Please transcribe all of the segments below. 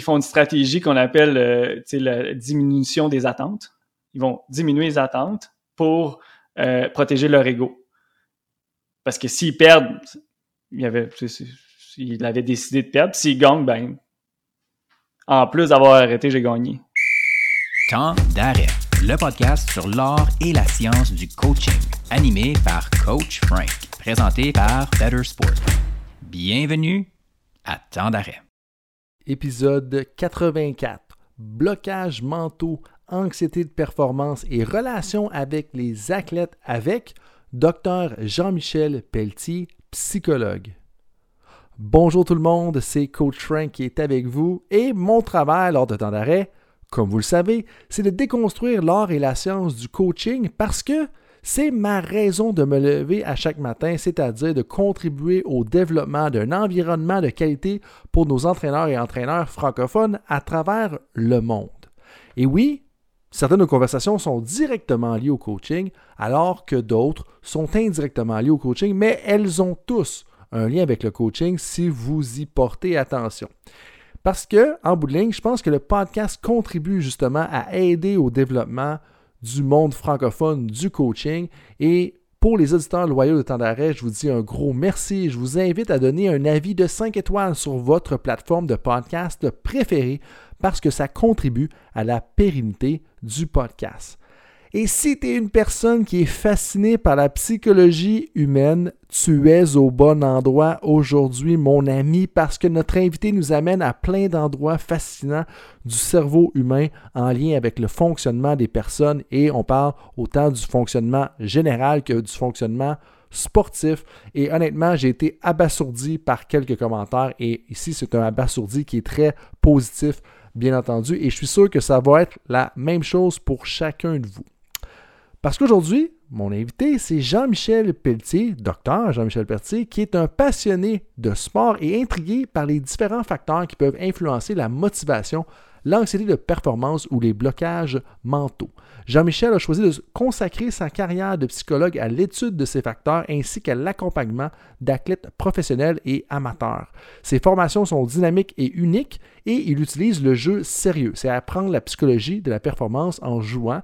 ils font une stratégie qu'on appelle euh, la diminution des attentes. Ils vont diminuer les attentes pour euh, protéger leur ego. Parce que s'ils perdent, il avait, il avait décidé de perdre. S'ils gagnent, ben, en plus d'avoir arrêté, j'ai gagné. Temps d'arrêt, le podcast sur l'art et la science du coaching, animé par Coach Frank, présenté par Better Sport. Bienvenue à Temps d'arrêt. Épisode 84. Blocage mentaux, anxiété de performance et relations avec les athlètes avec Dr Jean-Michel Pelletier, psychologue. Bonjour tout le monde, c'est Coach Frank qui est avec vous et mon travail lors de temps d'arrêt, comme vous le savez, c'est de déconstruire l'art et la science du coaching parce que c'est ma raison de me lever à chaque matin, c'est-à-dire de contribuer au développement d'un environnement de qualité pour nos entraîneurs et entraîneurs francophones à travers le monde. Et oui, certaines de nos conversations sont directement liées au coaching, alors que d'autres sont indirectement liées au coaching, mais elles ont tous un lien avec le coaching si vous y portez attention. Parce que, en bout de ligne, je pense que le podcast contribue justement à aider au développement du monde francophone du coaching. Et pour les auditeurs loyaux de temps d'arrêt, je vous dis un gros merci. Je vous invite à donner un avis de 5 étoiles sur votre plateforme de podcast préférée parce que ça contribue à la pérennité du podcast. Et si tu es une personne qui est fascinée par la psychologie humaine, tu es au bon endroit aujourd'hui, mon ami, parce que notre invité nous amène à plein d'endroits fascinants du cerveau humain en lien avec le fonctionnement des personnes et on parle autant du fonctionnement général que du fonctionnement sportif. Et honnêtement, j'ai été abasourdi par quelques commentaires et ici, c'est un abasourdi qui est très positif, bien entendu, et je suis sûr que ça va être la même chose pour chacun de vous. Parce qu'aujourd'hui, mon invité, c'est Jean-Michel Pelletier, docteur Jean-Michel Pelletier, qui est un passionné de sport et intrigué par les différents facteurs qui peuvent influencer la motivation, l'anxiété de performance ou les blocages mentaux. Jean-Michel a choisi de consacrer sa carrière de psychologue à l'étude de ces facteurs ainsi qu'à l'accompagnement d'athlètes professionnels et amateurs. Ses formations sont dynamiques et uniques et il utilise le jeu sérieux. C'est apprendre la psychologie de la performance en jouant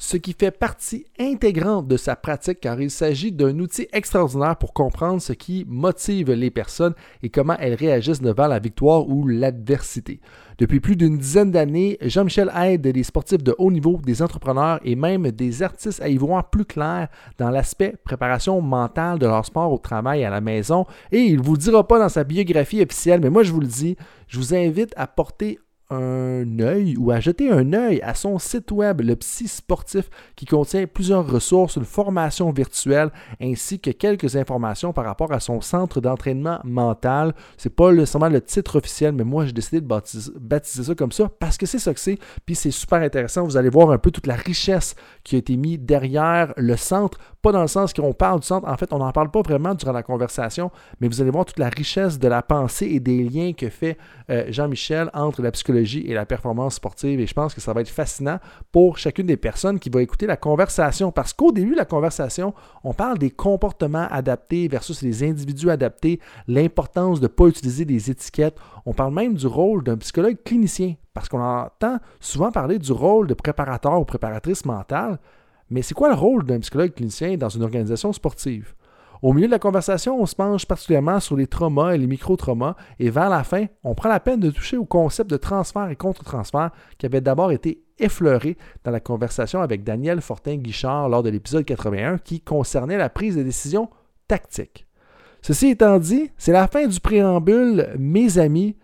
ce qui fait partie intégrante de sa pratique car il s'agit d'un outil extraordinaire pour comprendre ce qui motive les personnes et comment elles réagissent devant la victoire ou l'adversité. Depuis plus d'une dizaine d'années, Jean-Michel aide des sportifs de haut niveau, des entrepreneurs et même des artistes à y voir plus clair dans l'aspect préparation mentale de leur sport au travail à la maison. Et il ne vous le dira pas dans sa biographie officielle, mais moi je vous le dis, je vous invite à porter un œil ou à jeter un œil à son site web, le Psy Sportif, qui contient plusieurs ressources, une formation virtuelle ainsi que quelques informations par rapport à son centre d'entraînement mental. C'est pas nécessairement le titre officiel, mais moi j'ai décidé de baptiser, ça comme ça parce que c'est ça que c'est. Puis c'est super intéressant. Vous allez voir un peu toute la richesse qui a été mise derrière le centre, pas dans le sens qu'on parle du centre. En fait, on n'en parle pas vraiment durant la conversation, mais vous allez voir toute la richesse de la pensée et des liens que fait euh, Jean-Michel entre la psychologie et la performance sportive. Et je pense que ça va être fascinant pour chacune des personnes qui va écouter la conversation. Parce qu'au début de la conversation, on parle des comportements adaptés versus les individus adaptés, l'importance de ne pas utiliser des étiquettes. On parle même du rôle d'un psychologue clinicien. Parce qu'on entend souvent parler du rôle de préparateur ou préparatrice mentale. Mais c'est quoi le rôle d'un psychologue clinicien dans une organisation sportive? Au milieu de la conversation, on se penche particulièrement sur les traumas et les micro-traumas, et vers la fin, on prend la peine de toucher au concept de transfert et contre-transfert qui avait d'abord été effleuré dans la conversation avec Daniel Fortin-Guichard lors de l'épisode 81 qui concernait la prise de décision tactique. Ceci étant dit, c'est la fin du préambule, mes amis.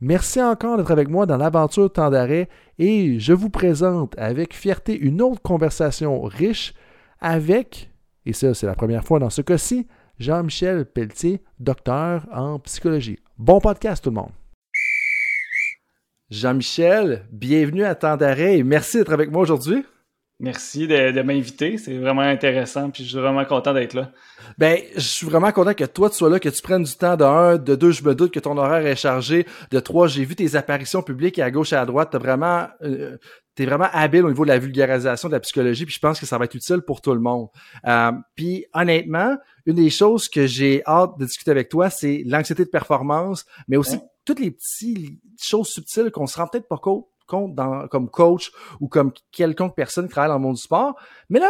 Merci encore d'être avec moi dans l'aventure temps d'arrêt et je vous présente avec fierté une autre conversation riche avec et ça, c'est la première fois dans ce cas-ci, Jean-Michel Pelletier, docteur en psychologie. Bon podcast tout le monde. Jean-Michel, bienvenue à Temps d'arrêt et merci d'être avec moi aujourd'hui. Merci de, m'inviter. C'est vraiment intéressant. Puis je suis vraiment content d'être là. Ben, je suis vraiment content que toi, tu sois là, que tu prennes du temps de un, de deux, je me doute que ton horaire est chargé. De trois, j'ai vu tes apparitions publiques à gauche et à droite. T'as vraiment, euh, t'es vraiment habile au niveau de la vulgarisation de la psychologie. Puis je pense que ça va être utile pour tout le monde. Euh, puis honnêtement, une des choses que j'ai hâte de discuter avec toi, c'est l'anxiété de performance, mais aussi toutes les petites choses subtiles qu'on se rend peut-être pas compte dans, comme coach ou comme quelconque personne qui travaille dans le monde du sport. Mais là,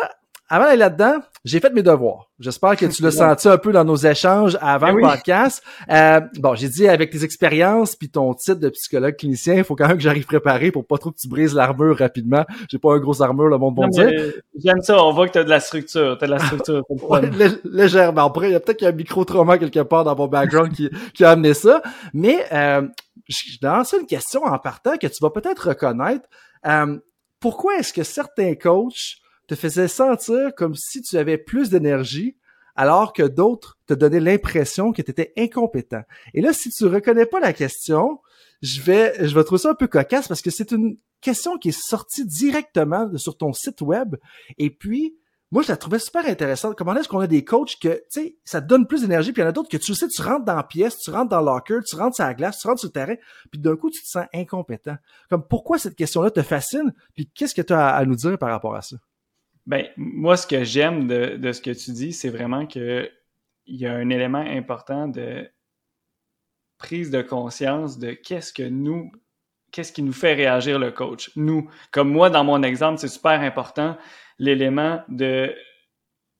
avant d'aller là-dedans, j'ai fait mes devoirs. J'espère que tu l'as senti un peu dans nos échanges avant ben le podcast. Euh, bon, j'ai dit avec tes expériences puis ton titre de psychologue clinicien, il faut quand même que j'arrive préparé pour pas trop que tu brises l'armure rapidement. J'ai pas un gros armure, le monde bon dire. J'aime ça, on voit que tu as de la structure. Tu as de la structure. ouais, légèrement. Après, il y a peut-être qu'il y a un micro-trauma quelque part dans mon background qui, qui a amené ça. Mais euh, je lance une question en partant que tu vas peut-être reconnaître. Euh, pourquoi est-ce que certains coachs te faisaient sentir comme si tu avais plus d'énergie alors que d'autres te donnaient l'impression que tu étais incompétent? Et là, si tu reconnais pas la question, je vais, je vais trouver ça un peu cocasse parce que c'est une question qui est sortie directement sur ton site web. Et puis, moi, je la trouvais super intéressante. Comment est-ce qu'on a des coachs que, tu sais, ça te donne plus d'énergie, puis il y en a d'autres que tu sais, tu rentres dans la pièce, tu rentres dans le locker, tu rentres sur la glace, tu rentres sur le terrain, puis d'un coup, tu te sens incompétent. Comme, pourquoi cette question-là te fascine, puis qu'est-ce que tu as à nous dire par rapport à ça? Ben, moi, ce que j'aime de, de, ce que tu dis, c'est vraiment que il y a un élément important de prise de conscience de qu'est-ce que nous, qu'est-ce qui nous fait réagir le coach. Nous, comme moi, dans mon exemple, c'est super important l'élément de,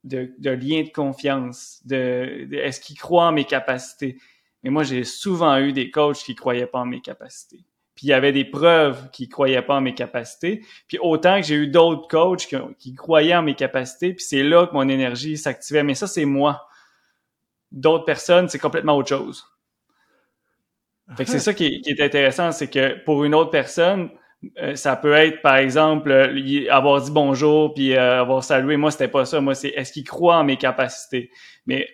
de, de, lien de confiance, de, est-ce qu'il croit en mes capacités? Mais moi, j'ai souvent eu des coachs qui croyaient pas en mes capacités. Puis il y avait des preuves qui croyaient pas en mes capacités. Puis autant que j'ai eu d'autres coachs qui, qui, croyaient en mes capacités, puis c'est là que mon énergie s'activait. Mais ça, c'est moi. D'autres personnes, c'est complètement autre chose. Fait que c'est ça qui est, intéressant, c'est que pour une autre personne, ça peut être, par exemple, euh, avoir dit bonjour puis euh, avoir salué. Moi, c'était pas ça. Moi, c'est est-ce qu'il croit en mes capacités? Mais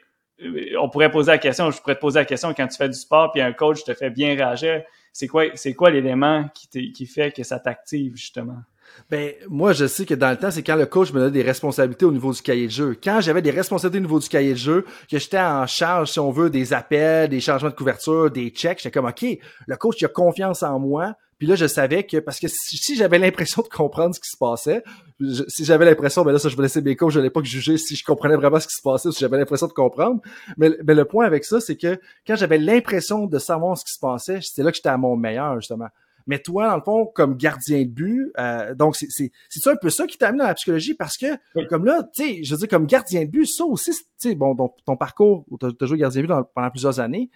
on pourrait poser la question, je pourrais te poser la question quand tu fais du sport puis un coach te fait bien réagir. C'est quoi, c'est quoi l'élément qui, qui fait que ça t'active, justement? Ben, moi, je sais que dans le temps, c'est quand le coach me donnait des responsabilités au niveau du cahier de jeu. Quand j'avais des responsabilités au niveau du cahier de jeu, que j'étais en charge, si on veut, des appels, des changements de couverture, des checks, j'étais comme, OK, le coach, il a confiance en moi, puis là, je savais que, parce que si, j'avais l'impression de comprendre ce qui se passait, si j'avais l'impression, ben là, ça, je vais laisser mes coachs, je n'allais pas juger si je comprenais vraiment ce qui se passait, si j'avais l'impression de comprendre. Mais, mais le point avec ça, c'est que quand j'avais l'impression de savoir ce qui se passait, c'était là que j'étais à mon meilleur, justement. Mais toi, dans le fond, comme gardien de but, euh, donc c'est c'est c'est un peu ça qui t'a amené dans la psychologie? Parce que comme là, tu sais, je veux dire comme gardien de but, ça aussi, tu sais, bon, ton, ton parcours où t'as as joué gardien de but pendant plusieurs années,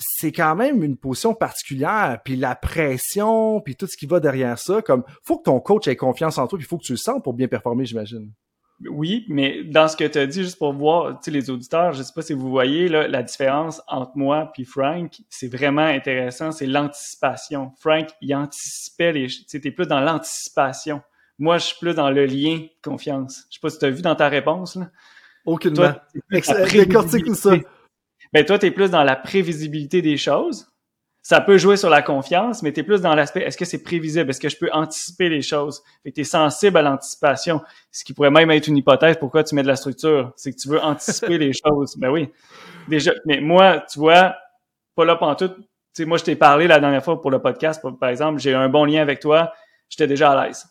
c'est quand même une position particulière, puis la pression, puis tout ce qui va derrière ça, comme faut que ton coach ait confiance en toi, puis il faut que tu le sens pour bien performer, j'imagine. Oui, mais dans ce que tu as dit, juste pour voir, tu sais, les auditeurs, je sais pas si vous voyez là, la différence entre moi puis Frank, c'est vraiment intéressant, c'est l'anticipation. Frank, il anticipait les, tu plus dans l'anticipation. Moi, je suis plus dans le lien de confiance. Je sais pas si tu as vu dans ta réponse, là. Aucunement. Décortique tout ça ben toi, tu es plus dans la prévisibilité des choses. Ça peut jouer sur la confiance, mais tu es plus dans l'aspect est-ce que c'est prévisible? Est-ce que je peux anticiper les choses? Fait que tu es sensible à l'anticipation, ce qui pourrait même être une hypothèse pourquoi tu mets de la structure. C'est que tu veux anticiper les choses. Ben oui. Déjà, mais moi, tu vois, pas là tout. Tu sais, moi, je t'ai parlé la dernière fois pour le podcast, par exemple, j'ai un bon lien avec toi, j'étais déjà à l'aise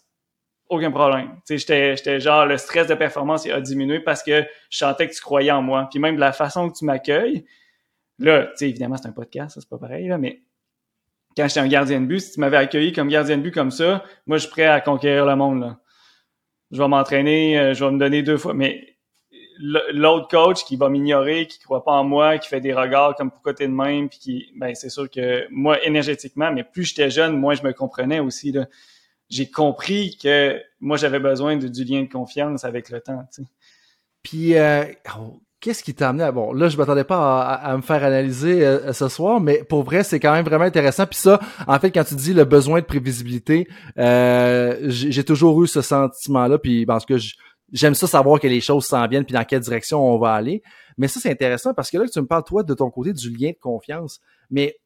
aucun problème. J'étais genre, le stress de performance a diminué parce que je sentais que tu croyais en moi. Puis même de la façon que tu m'accueilles, là, tu sais, évidemment, c'est un podcast, c'est pas pareil, là, mais quand j'étais un gardien de but, si tu m'avais accueilli comme gardien de but comme ça, moi, je suis prêt à conquérir le monde, là. Je vais m'entraîner, euh, je vais me donner deux fois, mais l'autre coach qui va m'ignorer, qui croit pas en moi, qui fait des regards comme pourquoi t'es de même, puis qui, ben, c'est sûr que moi, énergétiquement, mais plus j'étais jeune, moins je me comprenais aussi, là j'ai compris que moi, j'avais besoin de, du lien de confiance avec le temps. Puis, euh, oh, qu'est-ce qui t'a amené à... Bon, là, je m'attendais pas à, me faire analyser euh, ce soir, mais pour vrai, c'est quand même vraiment intéressant. Puis ça, en fait, quand tu dis le besoin de prévisibilité, euh, j'ai toujours eu ce sentiment-là. Puis, parce que j'aime ça savoir que les choses s'en viennent, puis dans quelle direction on va aller. Mais ça, c'est intéressant parce que là, tu me parles, toi, de ton côté, du lien de confiance. Mais,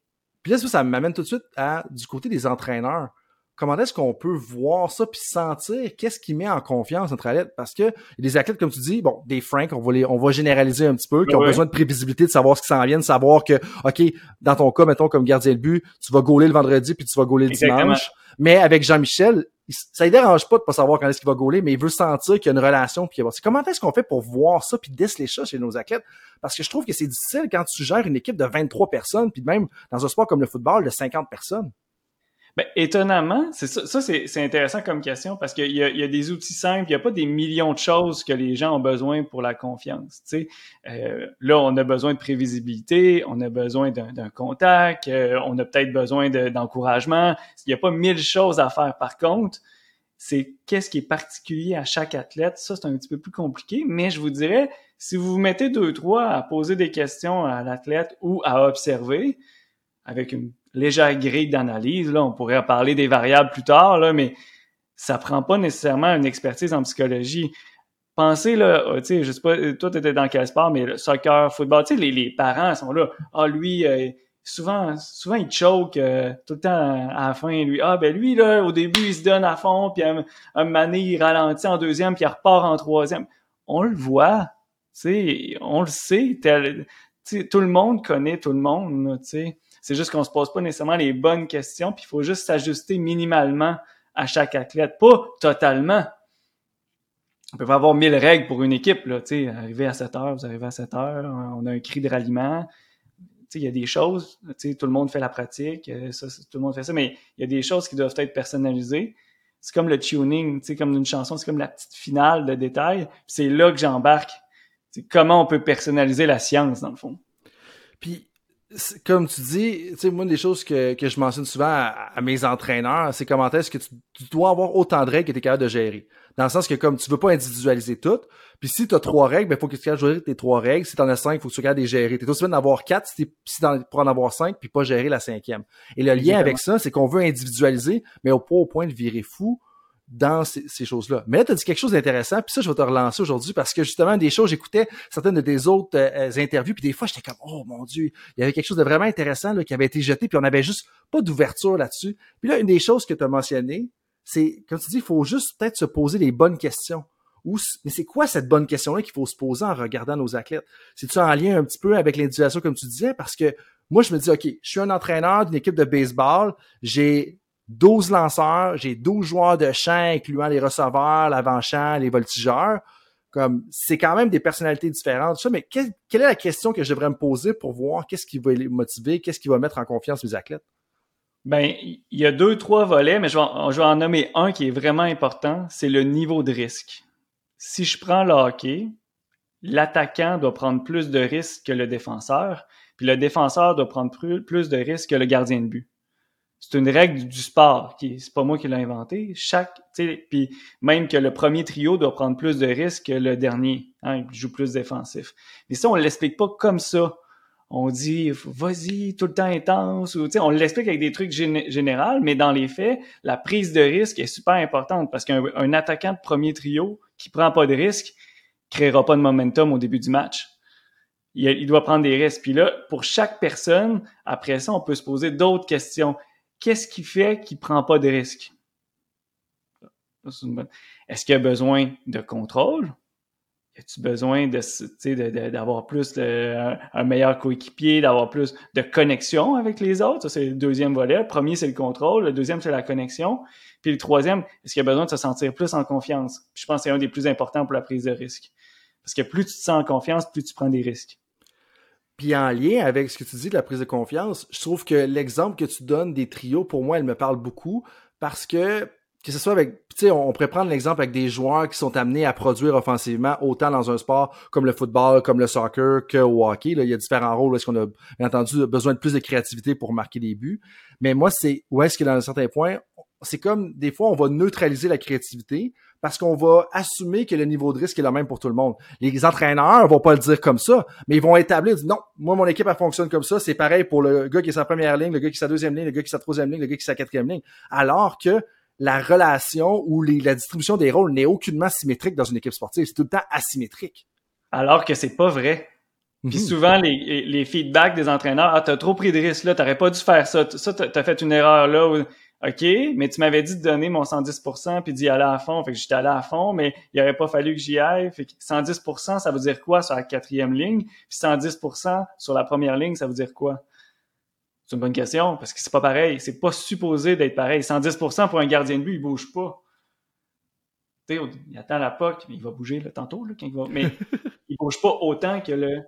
puis là, ça m'amène tout de suite à du côté des entraîneurs comment est-ce qu'on peut voir ça puis sentir qu'est-ce qui met en confiance notre athlète? Parce que des athlètes comme tu dis bon des franks on va les on va généraliser un petit peu qui ont besoin de prévisibilité de savoir ce qui s'en vient de savoir que OK dans ton cas mettons comme gardien de but tu vas gauler le vendredi puis tu vas gauler le dimanche mais avec Jean-Michel ça ne dérange pas de pas savoir quand est-ce qu'il va gauler, mais il veut sentir qu'il y a une relation. Puis comment est-ce qu'on fait pour voir ça puis déceler ça chez nos athlètes? Parce que je trouve que c'est difficile quand tu gères une équipe de 23 personnes, puis même dans un sport comme le football, de 50 personnes. Ben, étonnamment, c'est ça, ça c'est, intéressant comme question parce qu'il y a, y a des outils simples, il n'y a pas des millions de choses que les gens ont besoin pour la confiance. Tu sais. Euh, là, on a besoin de prévisibilité, on a besoin d'un, contact, euh, on a peut-être besoin d'encouragement. Il n'y a pas mille choses à faire. Par contre, c'est qu'est-ce qui est particulier à chaque athlète? Ça, c'est un petit peu plus compliqué, mais je vous dirais, si vous vous mettez deux, trois à poser des questions à l'athlète ou à observer avec une légère grille d'analyse. Là, on pourrait parler des variables plus tard, là, mais ça prend pas nécessairement une expertise en psychologie. Pensez, là, euh, tu sais, je sais pas, toi, tu étais dans quel sport, mais le soccer, football, tu sais, les, les, parents sont là. Ah, lui, euh, souvent, souvent, il choke euh, tout le temps à la fin. Lui, ah, ben lui, là, au début, il se donne à fond, puis un, un mané, il ralentit en deuxième, puis il repart en troisième. On le voit, tu sais, on le sait. Tel, tout le monde connaît tout le monde, tu sais. C'est juste qu'on se pose pas nécessairement les bonnes questions, puis il faut juste s'ajuster minimalement à chaque athlète, pas totalement. On peut pas avoir mille règles pour une équipe, là, tu à 7 heures, vous arrivez à 7 heures, on a un cri de ralliement. Il y a des choses, tout le monde fait la pratique, euh, ça, tout le monde fait ça, mais il y a des choses qui doivent être personnalisées. C'est comme le tuning, comme une chanson, c'est comme la petite finale de détail. C'est là que j'embarque. comment on peut personnaliser la science, dans le fond. Puis, comme tu dis, tu sais, moi, une des choses que, que je mentionne souvent à, mes entraîneurs, c'est comment est-ce que tu, dois avoir autant de règles que tu es capable de gérer. Dans le sens que comme tu veux pas individualiser tout, puis si tu as trois règles, ben, faut que tu capable de gérer tes trois règles. Si tu en as cinq, faut que tu capable de les gérer. Tu es aussi bien d'en avoir quatre si, si pour en avoir cinq, puis pas gérer la cinquième. Et le lien avec ça, c'est qu'on veut individualiser, mais au, pas au point de virer fou dans ces, choses-là. Mais là, tu as dit quelque chose d'intéressant, puis ça, je vais te relancer aujourd'hui parce que justement, des choses, j'écoutais certaines de tes autres euh, interviews, puis des fois, j'étais comme, oh mon Dieu, il y avait quelque chose de vraiment intéressant là, qui avait été jeté, puis on avait juste pas d'ouverture là-dessus. Puis là, une des choses que tu as mentionnées, c'est, comme tu dis, il faut juste peut-être se poser les bonnes questions. Mais c'est quoi cette bonne question-là qu'il faut se poser en regardant nos athlètes? C'est-tu en lien un petit peu avec l'individuation, comme tu disais? Parce que moi, je me dis, OK, je suis un entraîneur d'une équipe de baseball, j'ai 12 lanceurs, j'ai 12 joueurs de champ, incluant les receveurs, l'avant-champ, les voltigeurs. Comme, c'est quand même des personnalités différentes. Ça, mais quelle, est la question que je devrais me poser pour voir qu'est-ce qui va les motiver, qu'est-ce qui va mettre en confiance mes athlètes? Ben, il y a deux, trois volets, mais je vais, je vais en nommer un qui est vraiment important, c'est le niveau de risque. Si je prends le hockey, l'attaquant doit prendre plus de risques que le défenseur, puis le défenseur doit prendre plus de risques que le gardien de but c'est une règle du sport qui c'est pas moi qui l'ai inventé. Chaque puis même que le premier trio doit prendre plus de risques que le dernier hein, il joue plus défensif. Mais ça on l'explique pas comme ça. On dit vas-y tout le temps intense ou on l'explique avec des trucs généraux mais dans les faits la prise de risque est super importante parce qu'un attaquant de premier trio qui prend pas de risque créera pas de momentum au début du match. Il, il doit prendre des risques. Puis là pour chaque personne après ça on peut se poser d'autres questions qu'est-ce qui fait qu'il prend pas de risque? Est-ce qu'il a besoin de contrôle? As-tu besoin de, d'avoir plus un meilleur coéquipier, d'avoir plus de connexion avec les autres? Ça, c'est le deuxième volet. Le premier, c'est le contrôle. Le deuxième, c'est la connexion. Puis le troisième, est-ce qu'il a besoin de se sentir plus en confiance? je pense que c'est un des plus importants pour la prise de risque. Parce que plus tu te sens en confiance, plus tu prends des risques. Puis en lien avec ce que tu dis de la prise de confiance, je trouve que l'exemple que tu donnes des trios, pour moi, elle me parle beaucoup parce que que ce soit avec, tu sais, on pourrait prendre l'exemple avec des joueurs qui sont amenés à produire offensivement autant dans un sport comme le football, comme le soccer, que au hockey. Là, il y a différents rôles. Est-ce qu'on a, bien entendu, besoin de plus de créativité pour marquer des buts? Mais moi, c'est où est-ce que dans un certain point, c'est comme des fois, on va neutraliser la créativité parce qu'on va assumer que le niveau de risque est le même pour tout le monde. Les entraîneurs vont pas le dire comme ça, mais ils vont établir, non, moi, mon équipe, elle fonctionne comme ça, c'est pareil pour le gars qui est sa première ligne, le gars qui est sa deuxième ligne, le gars qui est sa troisième ligne, le gars qui est sa quatrième ligne. Alors que la relation ou la distribution des rôles n'est aucunement symétrique dans une équipe sportive. C'est tout le temps asymétrique. Alors que c'est pas vrai. Puis mhm. souvent, les, les, feedbacks des entraîneurs, ah, t'as trop pris de risques là, t'aurais pas dû faire ça, ça, t'as fait une erreur là. OK, mais tu m'avais dit de donner mon 110% puis d'y aller à fond. Fait que j'étais allé à fond, mais il aurait pas fallu que j'y aille. Fait que 110%, ça veut dire quoi sur la quatrième ligne? Puis 110% sur la première ligne, ça veut dire quoi? C'est une bonne question parce que c'est pas pareil. C'est pas supposé d'être pareil. 110% pour un gardien de but, il bouge pas. Tu sais, il attend la POC, il va bouger là, tantôt, là, quand il va, mais il bouge pas autant que le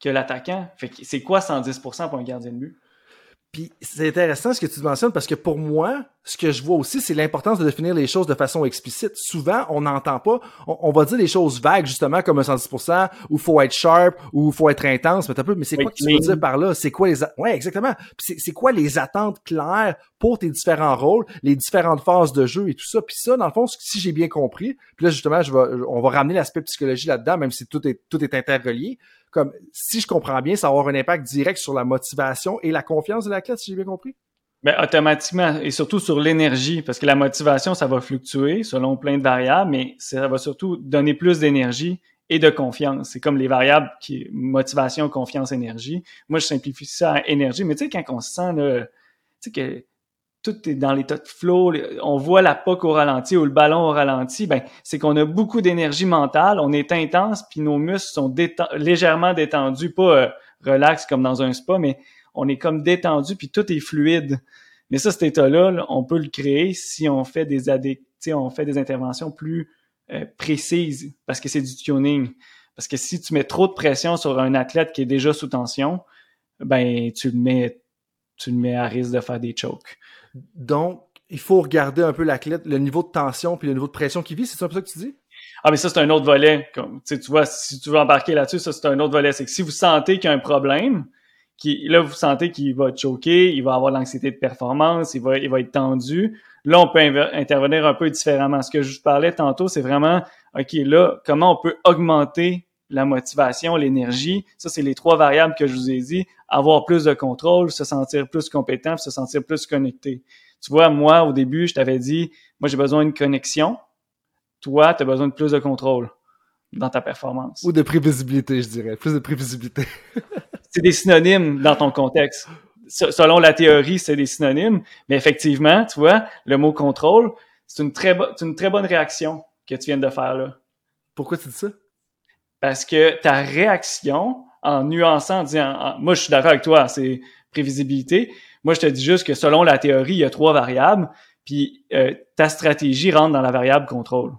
que l'attaquant. Fait que c'est quoi 110% pour un gardien de but? Puis c'est intéressant ce que tu mentionnes parce que pour moi, ce que je vois aussi, c'est l'importance de définir les choses de façon explicite. Souvent, on n'entend pas, on, va dire des choses vagues justement comme un 110%, ou faut être sharp, ou faut être intense, mais, peu, mais c'est quoi que tu veux dire par là? C'est quoi les ouais exactement. C'est quoi les attentes claires pour tes différents rôles, les différentes phases de jeu et tout ça? Puis ça, dans le fond, si j'ai bien compris, puis là justement, je vais, on va ramener l'aspect psychologie là-dedans, même si tout est tout est interrelié comme si je comprends bien, ça va avoir un impact direct sur la motivation et la confiance de l'athlète, si j'ai bien compris? Ben, automatiquement, et surtout sur l'énergie, parce que la motivation, ça va fluctuer selon plein de variables, mais ça va surtout donner plus d'énergie et de confiance. C'est comme les variables qui motivation, confiance, énergie. Moi, je simplifie ça à énergie, mais tu sais, quand on se sent, tu sais, que tout est dans l'état de flow, on voit la POC au ralenti ou le ballon au ralenti, ben c'est qu'on a beaucoup d'énergie mentale, on est intense, puis nos muscles sont légèrement détendus, pas euh, relax comme dans un spa, mais on est comme détendu, puis tout est fluide. Mais ça, cet état-là, on peut le créer si on fait des on fait des interventions plus euh, précises, parce que c'est du tuning. Parce que si tu mets trop de pression sur un athlète qui est déjà sous tension, ben tu le mets, tu le mets à risque de faire des chokes. Donc, il faut regarder un peu l'athlète, le niveau de tension puis le niveau de pression qu'il vit. C'est ça que tu dis? Ah, mais ça, c'est un autre volet. Tu vois, si tu veux embarquer là-dessus, ça, c'est un autre volet. C'est que si vous sentez qu'il y a un problème, là, vous sentez qu'il va choquer, il va avoir l'anxiété de performance, il va, il va être tendu. Là, on peut intervenir un peu différemment. Ce que je vous parlais tantôt, c'est vraiment, OK, là, comment on peut augmenter la motivation, l'énergie. Ça, c'est les trois variables que je vous ai dit. Avoir plus de contrôle, se sentir plus compétent, se sentir plus connecté. Tu vois, moi, au début, je t'avais dit, moi, j'ai besoin d'une connexion. Toi, tu as besoin de plus de contrôle dans ta performance. Ou de prévisibilité, je dirais. Plus de prévisibilité. c'est des synonymes dans ton contexte. Selon la théorie, c'est des synonymes. Mais effectivement, tu vois, le mot contrôle, c'est une très, une très bonne réaction que tu viens de faire là. Pourquoi tu dis ça? Parce que ta réaction, en nuançant, en disant, moi je suis d'accord avec toi, c'est prévisibilité. Moi je te dis juste que selon la théorie, il y a trois variables, puis euh, ta stratégie rentre dans la variable contrôle.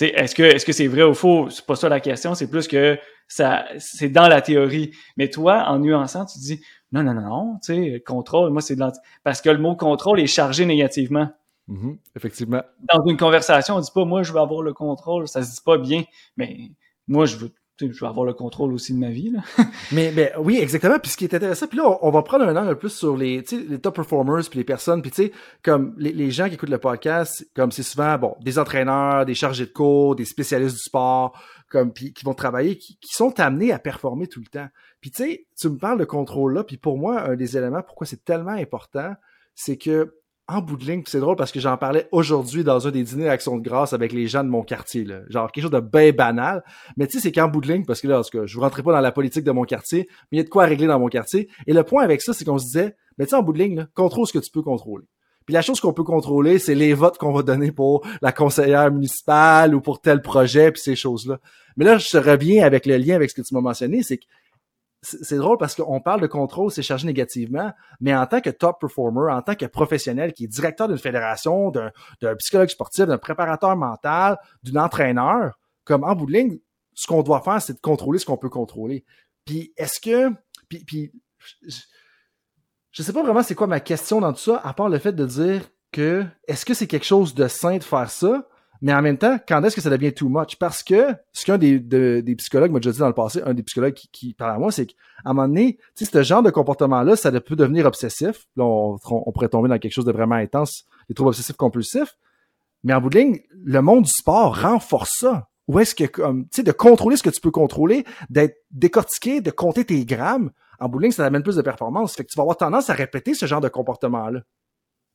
Est-ce que est-ce que c'est vrai ou faux? C'est pas ça la question, c'est plus que ça c'est dans la théorie. Mais toi, en nuançant, tu dis non, non, non, non, tu sais, contrôle, moi c'est de parce que le mot contrôle est chargé négativement. Mm-hmm. effectivement. Dans une conversation, on dit pas moi je veux avoir le contrôle, ça se dit pas bien, mais moi je veux je veux avoir le contrôle aussi de ma vie. Là. mais, mais oui, exactement. Puis ce qui est intéressant, puis là, on, va prendre un angle plus sur les, les top performers, puis les personnes, puis tu sais, comme les, les, gens qui écoutent le podcast, comme c'est souvent, bon, des entraîneurs, des chargés de cours, des spécialistes du sport, comme puis qui vont travailler, qui, qui, sont amenés à performer tout le temps. Puis tu sais, tu me parles de contrôle là, puis pour moi, un des éléments pourquoi c'est tellement important, c'est que en bout de ligne, c'est drôle parce que j'en parlais aujourd'hui dans un des dîners d'Action de grâce avec les gens de mon quartier, là. genre quelque chose de bien banal. Mais tu sais, c'est qu'en bout de ligne, parce que là, en tout cas, je vous rentrerai pas dans la politique de mon quartier, mais il y a de quoi régler dans mon quartier. Et le point avec ça, c'est qu'on se disait, mais tu sais, en bout de ligne, contrôle ce que tu peux contrôler. Puis la chose qu'on peut contrôler, c'est les votes qu'on va donner pour la conseillère municipale ou pour tel projet, puis ces choses-là. Mais là, je reviens avec le lien avec ce que tu m'as mentionné, c'est que c'est drôle parce qu'on parle de contrôle, c'est chargé négativement, mais en tant que top performer, en tant que professionnel qui est directeur d'une fédération, d'un psychologue sportif, d'un préparateur mental, d'un entraîneur, comme en bout de ligne, ce qu'on doit faire, c'est de contrôler ce qu'on peut contrôler. Puis est-ce que, puis, puis je, je sais pas vraiment c'est quoi ma question dans tout ça, à part le fait de dire que est-ce que c'est quelque chose de sain de faire ça? Mais en même temps, quand est-ce que ça devient too much? Parce que ce qu'un des, psychologues m'a déjà dit dans le passé, un des psychologues qui, qui parle à moi, c'est qu'à un moment donné, ce genre de comportement-là, ça peut devenir obsessif. Là, on, pourrait tomber dans quelque chose de vraiment intense, les troubles obsessifs compulsifs. Mais en bout de ligne, le monde du sport renforce ça. Ou est-ce que, comme, tu sais, de contrôler ce que tu peux contrôler, d'être décortiqué, de compter tes grammes, en bout de ligne, ça amène plus de performance. Fait que tu vas avoir tendance à répéter ce genre de comportement-là.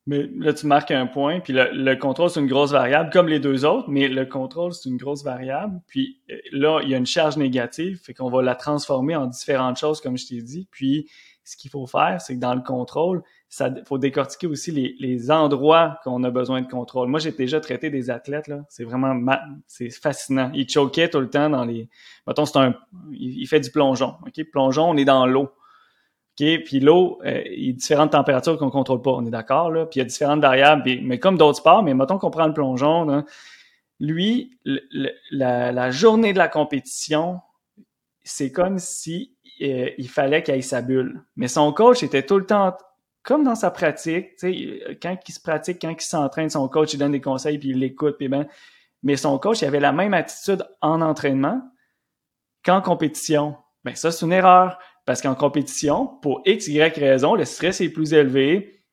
Mais là, tu marques un point, puis le, contrôle, c'est une grosse variable, comme les deux autres, mais le contrôle, c'est une grosse variable. Puis euh, là, il y a une charge négative, fait qu'on va la transformer en différentes choses, comme je t'ai dit. Puis, ce qu'il faut faire, c'est que dans le contrôle, ça faut décortiquer aussi les, les endroits qu'on a besoin de contrôle. Moi, j'ai déjà traité des athlètes, là. C'est vraiment, c'est fascinant. Ils choquaient tout le temps dans les, mettons, c'est un, il, fait du plongeon, OK? Plongeon, on est dans l'eau. Puis l'eau, euh, il y a différentes températures qu'on contrôle pas, on est d'accord, là. Puis il y a différentes variables, mais comme d'autres sports, mais mettons qu'on prend le plongeon, lui, la, journée de la compétition, c'est comme si euh, il fallait qu'il ait sa bulle. Mais son coach était tout le temps comme dans sa pratique, quand il se pratique, quand il s'entraîne, son coach il donne des conseils puis il l'écoute puis ben, mais son coach il avait la même attitude en entraînement qu'en compétition. Ben ça c'est une erreur parce qu'en compétition, pour x y raison, le stress est plus élevé.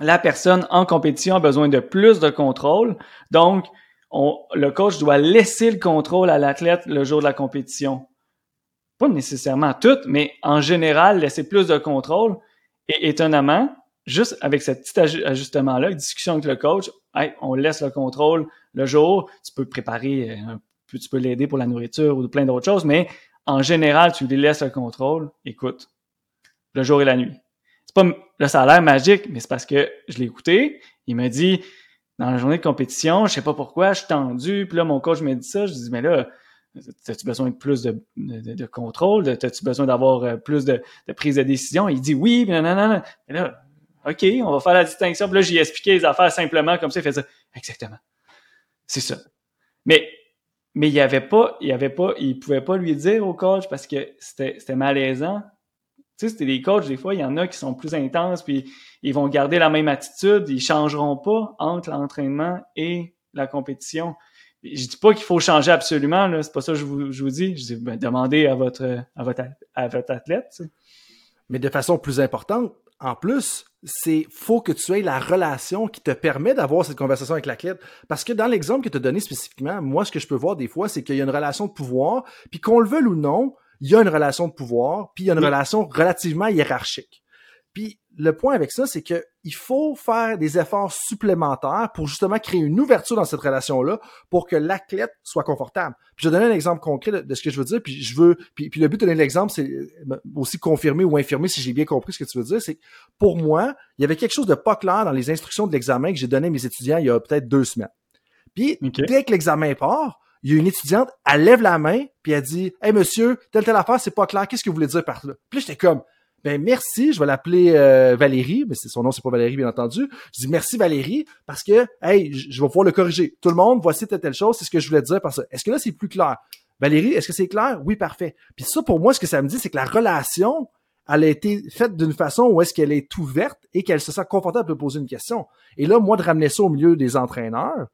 La personne en compétition a besoin de plus de contrôle. Donc, le coach doit laisser le contrôle à l'athlète le jour de la compétition. Pas nécessairement tout, mais en général, laisser plus de contrôle. Et étonnamment, juste avec ce petit ajustement-là, discussion avec le coach, on laisse le contrôle le jour, tu peux préparer, euh, tu peux l'aider pour la nourriture ou plein d'autres choses, mais en général, tu lui laisses le contrôle, écoute, le jour et la nuit. C'est pas le salaire magique, mais c'est parce que je l'ai écouté, il m'a dit, dans la journée de compétition, je sais pas pourquoi, je suis tendu, puis là, mon coach m'a dit ça, je dis, mais là, as-tu besoin de plus de, de, contrôle? As-tu besoin d'avoir euh, plus de, prise de décision? Il dit oui, mais non, non, non. Là, OK, on va faire la distinction. Puis là, j'ai expliqué les affaires simplement comme ça. Il fait ça. Exactement. C'est ça. Mais, mais il y avait pas, il y avait pas, il pouvait pas lui dire au coach parce que c'était malaisant. Tu sais, c'était des coachs, des fois, il y en a qui sont plus intenses, puis ils vont garder la même attitude, ils changeront pas entre l'entraînement et la compétition. Je dis pas qu'il faut changer absolument, là, c'est pas ça que je vous, je vous dis. Je dis, ben, demandez à votre, à votre, à votre athlète. Mais de façon plus importante, en plus, c'est faut que tu aies la relation qui te permet d'avoir cette conversation avec l'athlète. Parce que dans l'exemple que tu as donné spécifiquement, moi, ce que je peux voir des fois, c'est qu'il y a une relation de pouvoir, puis qu'on le veuille ou non, il y a une relation de pouvoir, puis il y a une relation relativement hiérarchique. Puis le point avec ça, c'est que il faut faire des efforts supplémentaires pour justement créer une ouverture dans cette relation-là pour que l'athlète soit confortable. Puis je vais donner un exemple concret de, ce que je veux dire, puis je veux, puis, puis le but de donner l'exemple, c'est euh, aussi confirmer ou infirmer si j'ai bien compris ce que tu veux dire, c'est que pour moi, il y avait quelque chose de pas clair dans les instructions de l'examen que j'ai donné à mes étudiants il y a peut-être deux semaines. Puis dès que l'examen part, il y a une étudiante, elle lève la main, puis elle dit Hey monsieur, telle telle affaire, c'est pas clair, qu'est-ce que vous voulez dire par là? Puis j'étais comme ben merci, je vais l'appeler euh, Valérie, mais c'est son nom, c'est pas Valérie, bien entendu. Je dis merci Valérie, parce que hey, je vais pouvoir le corriger. Tout le monde, voici telle telle chose, c'est ce que je voulais dire par ça. Est-ce que là c'est plus clair? Valérie, est-ce que c'est clair? Oui, parfait. Puis ça, pour moi, ce que ça me dit, c'est que la relation, elle a été faite d'une façon où est-ce qu'elle est ouverte et qu'elle se sent confortable de poser une question. Et là, moi, de ramener ça au milieu des entraîneurs,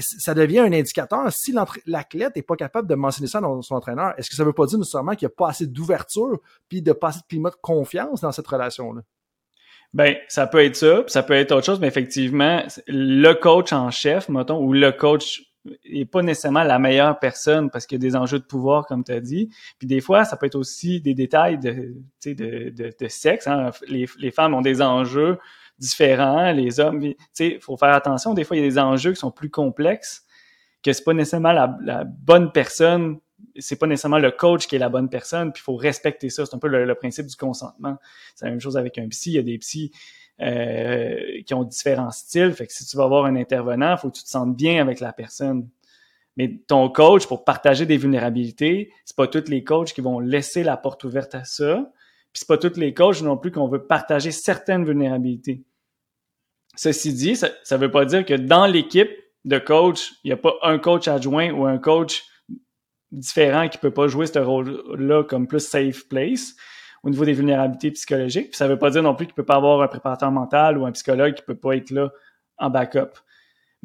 ça devient un indicateur. Si l'athlète n'est pas capable de mentionner ça dans son entraîneur, est-ce que ça ne veut pas dire nécessairement qu'il n'y a pas assez d'ouverture puis de pas assez de climat de confiance dans cette relation-là? Ben, ça peut être ça, puis ça peut être autre chose, mais effectivement, le coach en chef, mettons, ou le coach n'est pas nécessairement la meilleure personne parce qu'il y a des enjeux de pouvoir, comme tu as dit. Puis des fois, ça peut être aussi des détails de, de, de, de sexe. Hein. Les, les femmes ont des enjeux différents, les hommes. Tu sais, faut faire attention. Des fois, il y a des enjeux qui sont plus complexes, que c'est pas nécessairement la, bonne personne, c'est pas nécessairement le coach qui est la bonne personne, puis il faut respecter ça. C'est un peu le, principe du consentement. C'est la même chose avec un psy. Il y a des psys euh, qui ont différents styles. Fait que si tu vas avoir un intervenant, faut que tu te sentes bien avec la personne. Mais ton coach, pour partager des vulnérabilités, c'est pas tous les coachs qui vont laisser la porte ouverte à ça. Puis c'est pas tous les coachs non plus qu'on veut partager certaines vulnérabilités. Ceci dit, ça ne veut pas dire que dans l'équipe de coach, il n'y a pas un coach adjoint ou un coach différent qui peut pas jouer ce rôle-là comme plus safe place au niveau des vulnérabilités psychologiques. Puis ça veut pas dire non plus qu'il peut pas avoir un préparateur mental ou un psychologue qui peut pas être là en backup.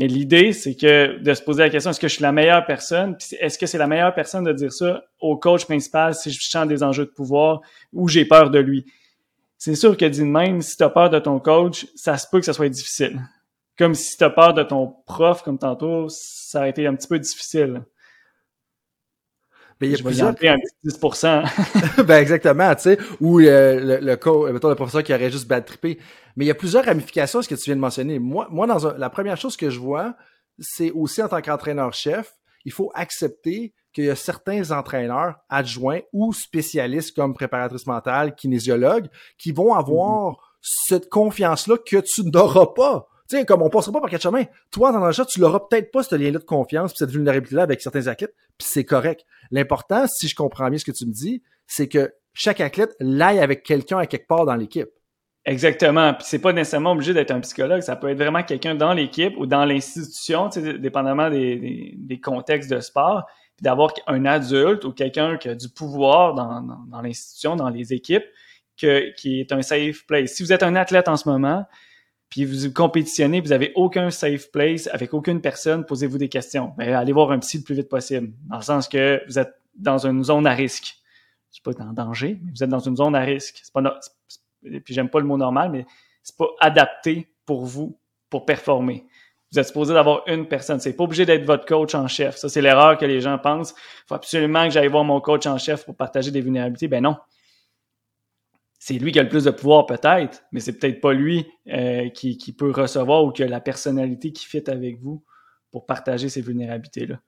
Mais l'idée, c'est que de se poser la question, est-ce que je suis la meilleure personne? Est-ce que c'est la meilleure personne de dire ça au coach principal si je sens des enjeux de pouvoir ou j'ai peur de lui? C'est sûr que de même, si tu as peur de ton coach, ça se peut que ça soit difficile. Comme si tu as peur de ton prof, comme tantôt, ça aurait été un petit peu difficile. Mais il y a plusieurs... un petit 10%. ben exactement, tu sais, ou euh, le, le, co... le professeur qui aurait juste bad trippé. Mais il y a plusieurs ramifications à ce que tu viens de mentionner. Moi, moi dans la première chose que je vois, c'est aussi en tant qu'entraîneur-chef, il faut accepter qu'il y a certains entraîneurs adjoints ou spécialistes comme préparatrice mentale, kinésiologue, qui vont avoir mm-hmm. cette confiance-là que tu n'auras pas. Comme on passera pas par quatre chemins. Toi, dans le chat, tu l'auras peut-être pas ce lien-là de confiance, puis cette vulnérabilité-là avec certains athlètes, puis c'est correct. L'important, si je comprends bien ce que tu me dis, c'est que chaque athlète l'aille avec quelqu'un à quelque part dans l'équipe. Exactement. Puis c'est pas nécessairement obligé d'être un psychologue. Ça peut être vraiment quelqu'un dans l'équipe ou dans l'institution, dépendamment des, des, contextes de sport. Puis d'avoir un adulte ou quelqu'un qui a du pouvoir dans, l'institution, dans les équipes, qui est un safe place. Si vous êtes un athlète en ce moment, puis vous compétitionnez, vous n'avez aucun safe place avec aucune personne, posez-vous des questions. Mais allez voir un psy le plus vite possible, dans le sens que vous êtes dans une zone à risque. Je suis pas en danger, mais vous êtes dans une zone à risque. C'est pas, puis j'aime pas le mot normal, mais c'est pas adapté pour vous pour performer. Vous êtes supposé d'avoir une personne. C'est pas obligé d'être votre coach en chef. Ça, c'est l'erreur que les gens pensent. Il faut absolument que j'aille voir mon coach en chef pour partager des vulnérabilités. Ben non c'est lui qui a le plus de pouvoir peut-être, mais c'est peut-être pas lui euh, qui, peut recevoir ou qui a la personnalité qui fit avec vous pour partager ces vulnérabilités-là.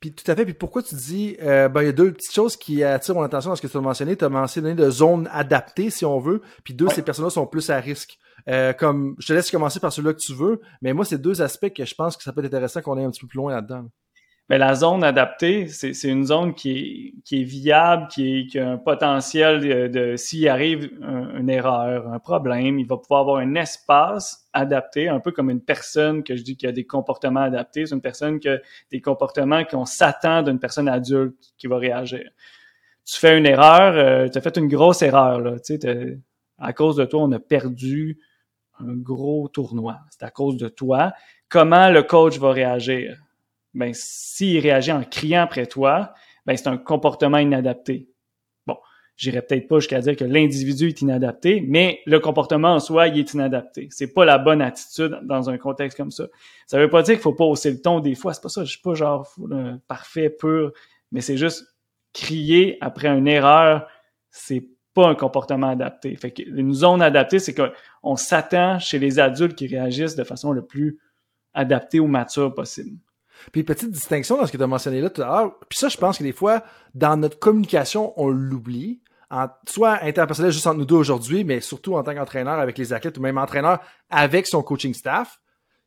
Puis tout à fait. Puis pourquoi tu dis, euh, ben, il y a deux petites choses qui attirent mon attention dans ce que tu as mentionné. Tu as mentionné de zones adaptées, si on veut. Puis deux, ces personnes-là sont plus à risque. Euh, comme je te laisse commencer par celui-là que tu veux, mais moi, c'est deux aspects que je pense que ça peut être intéressant qu'on aille un petit peu plus loin là-dedans. Mais la zone adaptée, c'est une zone qui est, qui est viable, qui, est, qui a un potentiel de, s'il arrive une erreur, un problème, il va pouvoir avoir un espace adapté, un peu comme une personne que je dis qui a des comportements adaptés, c'est une personne qui a des comportements qu'on s'attend d'une personne adulte qui va réagir. Tu fais une erreur, euh, tu as fait une grosse erreur, là, tu sais, à cause de toi, on a perdu un gros tournoi. C'est à cause de toi. Comment le coach va réagir? Ben, s'il réagit en criant après toi, ben, c'est un comportement inadapté. Bon, j'irai peut-être pas jusqu'à dire que l'individu est inadapté, mais le comportement en soi, il est inadapté. C'est pas la bonne attitude dans un contexte comme ça. Ça veut pas dire qu'il faut pas hausser le ton des fois. C'est pas ça. Je suis pas genre parfait, pur, mais c'est juste crier après une erreur, c'est pas un comportement adapté. Fait une zone adaptée, c'est qu'on s'attend chez les adultes qui réagissent de façon le plus adaptée ou mature possible. Puis petite distinction dans ce que tu as mentionné là tout à l'heure. Puis ça, je pense que des fois, dans notre communication, on l'oublie. soit interpersonnel juste entre nous deux aujourd'hui, mais surtout en tant qu'entraîneur avec les athlètes ou même entraîneur avec son coaching staff,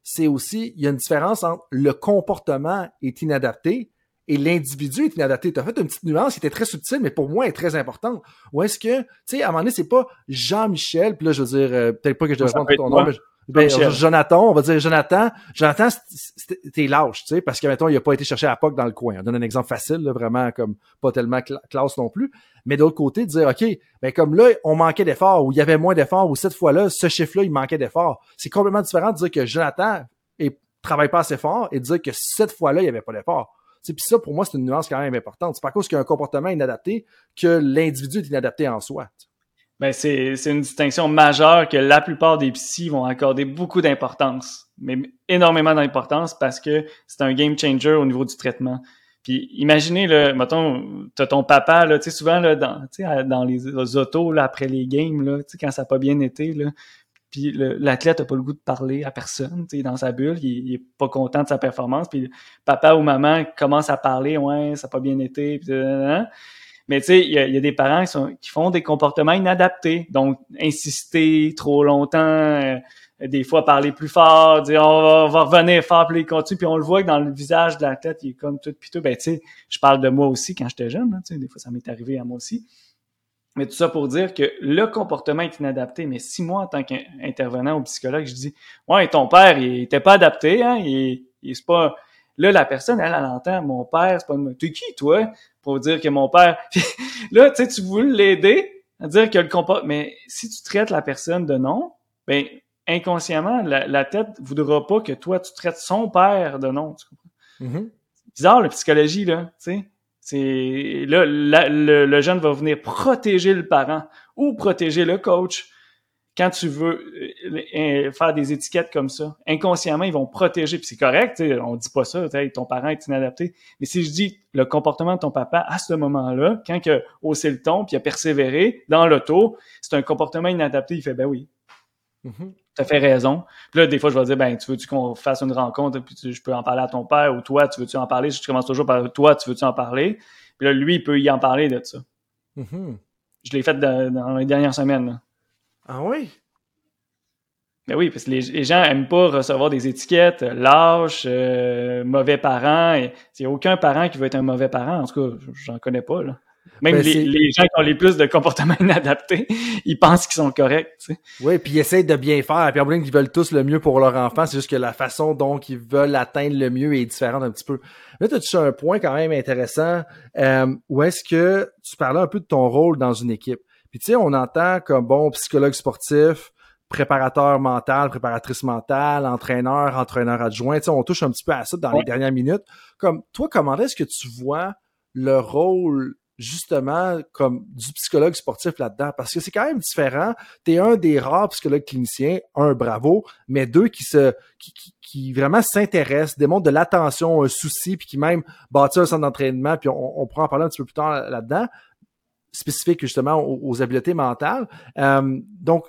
c'est aussi, il y a une différence entre le comportement est inadapté et l'individu est inadapté. Tu as fait une petite nuance qui était très subtile, mais pour moi, elle est très importante. Ou est-ce que, tu sais, à un moment donné, c'est pas Jean-Michel, puis là, je veux dire, euh, peut-être pas que je devrais prendre ton nom, mais ben, Jonathan, on va dire Jonathan. Jonathan, t'es lâche, tu sais, parce que mettons, il a pas été cherché à la POC dans le coin. On donne un exemple facile, vraiment comme pas tellement classe non plus. Mais d'autre côté, dire OK, ben comme là, on manquait d'efforts, ou il y avait moins d'efforts, ou cette fois-là, ce chiffre-là, il manquait d'efforts. C'est complètement différent de dire que Jonathan et travaille pas assez fort et de dire que cette fois-là, il y avait pas d'efforts. Puis ça, pour moi, c'est une nuance quand même importante. C'est pas cause qu'il y a un comportement inadapté que l'individu est inadapté en soi. Ben c'est, une distinction majeure que la plupart des psys vont accorder beaucoup d'importance, mais énormément d'importance parce que c'est un game changer au niveau du traitement. Puis imaginez, là, mettons, t'as ton papa, là, tu sais, souvent, là, dans, dans les, autos, là, après les games, là, tu sais, quand ça n'a pas bien été, là, puis l'athlète n'a pas le goût de parler à personne, tu sais, dans sa bulle, il, il, est pas content de sa performance, puis papa ou maman commence à parler, ouais, ça n'a pas bien été, mais tu sais, il y, a, des parents qui, sont, qui font des comportements inadaptés. Donc, insister trop longtemps, euh, des fois parler plus fort, dire on va, revenir fort, puis il continue. Puis on le voit que dans le visage de la tête, il est comme tout piteux. Ben tu sais, je parle de moi aussi quand j'étais jeune. tu sais, des fois, ça m'est arrivé à moi aussi. Mais tout ça pour dire que le comportement est inadapté. Mais si moi, en tant qu'intervenant ou psychologue, je dis Ouais, ton père, il était pas adapté, hein, il, il c'est pas. Là, la personne, elle, elle entend mon père, c'est pas une. T'es qui, toi? pour dire que mon père. là, tu sais, tu voulais l'aider à dire que le comportement. Mais si tu traites la personne de nom, ben inconsciemment, la, tête voudra pas que toi tu traites son père de nom. Tu comprends? Mm-hmm. bizarre la psychologie là, tu sais. C'est là, le, le, jeune va venir protéger le parent ou protéger le coach quand tu veux euh, euh, faire des étiquettes comme ça, inconsciemment, ils vont protéger. Puis c'est correct, on dit pas ça, ton parent est inadapté. Mais si je dis le comportement de ton papa à ce moment-là, quand il a haussé le ton, puis il a persévéré dans l'auto, c'est un comportement inadapté, il fait ben oui. Mm-hmm. Tu as fait raison. Puis là, des fois, je vais dire, ben, tu veux-tu qu'on fasse une rencontre, puis je peux en parler à ton père, ou toi, tu veux-tu en parler? Je commence toujours par toi, tu veux-tu en parler? Puis là, lui, il peut y en parler de ça. Mm-hmm. Je l'ai fait dans les dernières semaines. Ah oui? Ben oui, parce que les, gens aiment pas recevoir des étiquettes, euh, lâche, euh, mauvais parent. Il n'y a aucun parent qui veut être un mauvais parent. En tout cas, j'en connais pas. Là. Même Ben, les, gens qui ont les plus de comportements inadaptés, ils pensent qu'ils sont corrects. tu sais. Oui, puis ils essayent de bien faire. Puis en ligne, ils veulent tous le mieux pour leur enfant. C'est juste que la façon dont ils veulent atteindre le mieux est différente un petit peu. Là, tu as un point quand même intéressant? Euh, où est-ce que tu parlais un peu de ton rôle dans une équipe? Puis tu sais, on entend comme bon psychologue sportif, préparateur mental, préparatrice mentale, entraîneur, entraîneur adjoint. Tu sais, on touche un petit peu à ça dans les dernières minutes. Comme toi, comment est-ce que tu vois le rôle justement comme du psychologue sportif là-dedans? Parce que c'est quand même différent. Tu es un des rares psychologues cliniciens, un bravo, mais deux qui se qui, qui, qui vraiment s'intéressent, démontrent de l'attention, un souci, puis qui même bâtit un centre d'entraînement, puis on, on pourra en parler un petit peu plus tard là-dedans, spécifique justement aux, aux habiletés mentales. Euh, donc,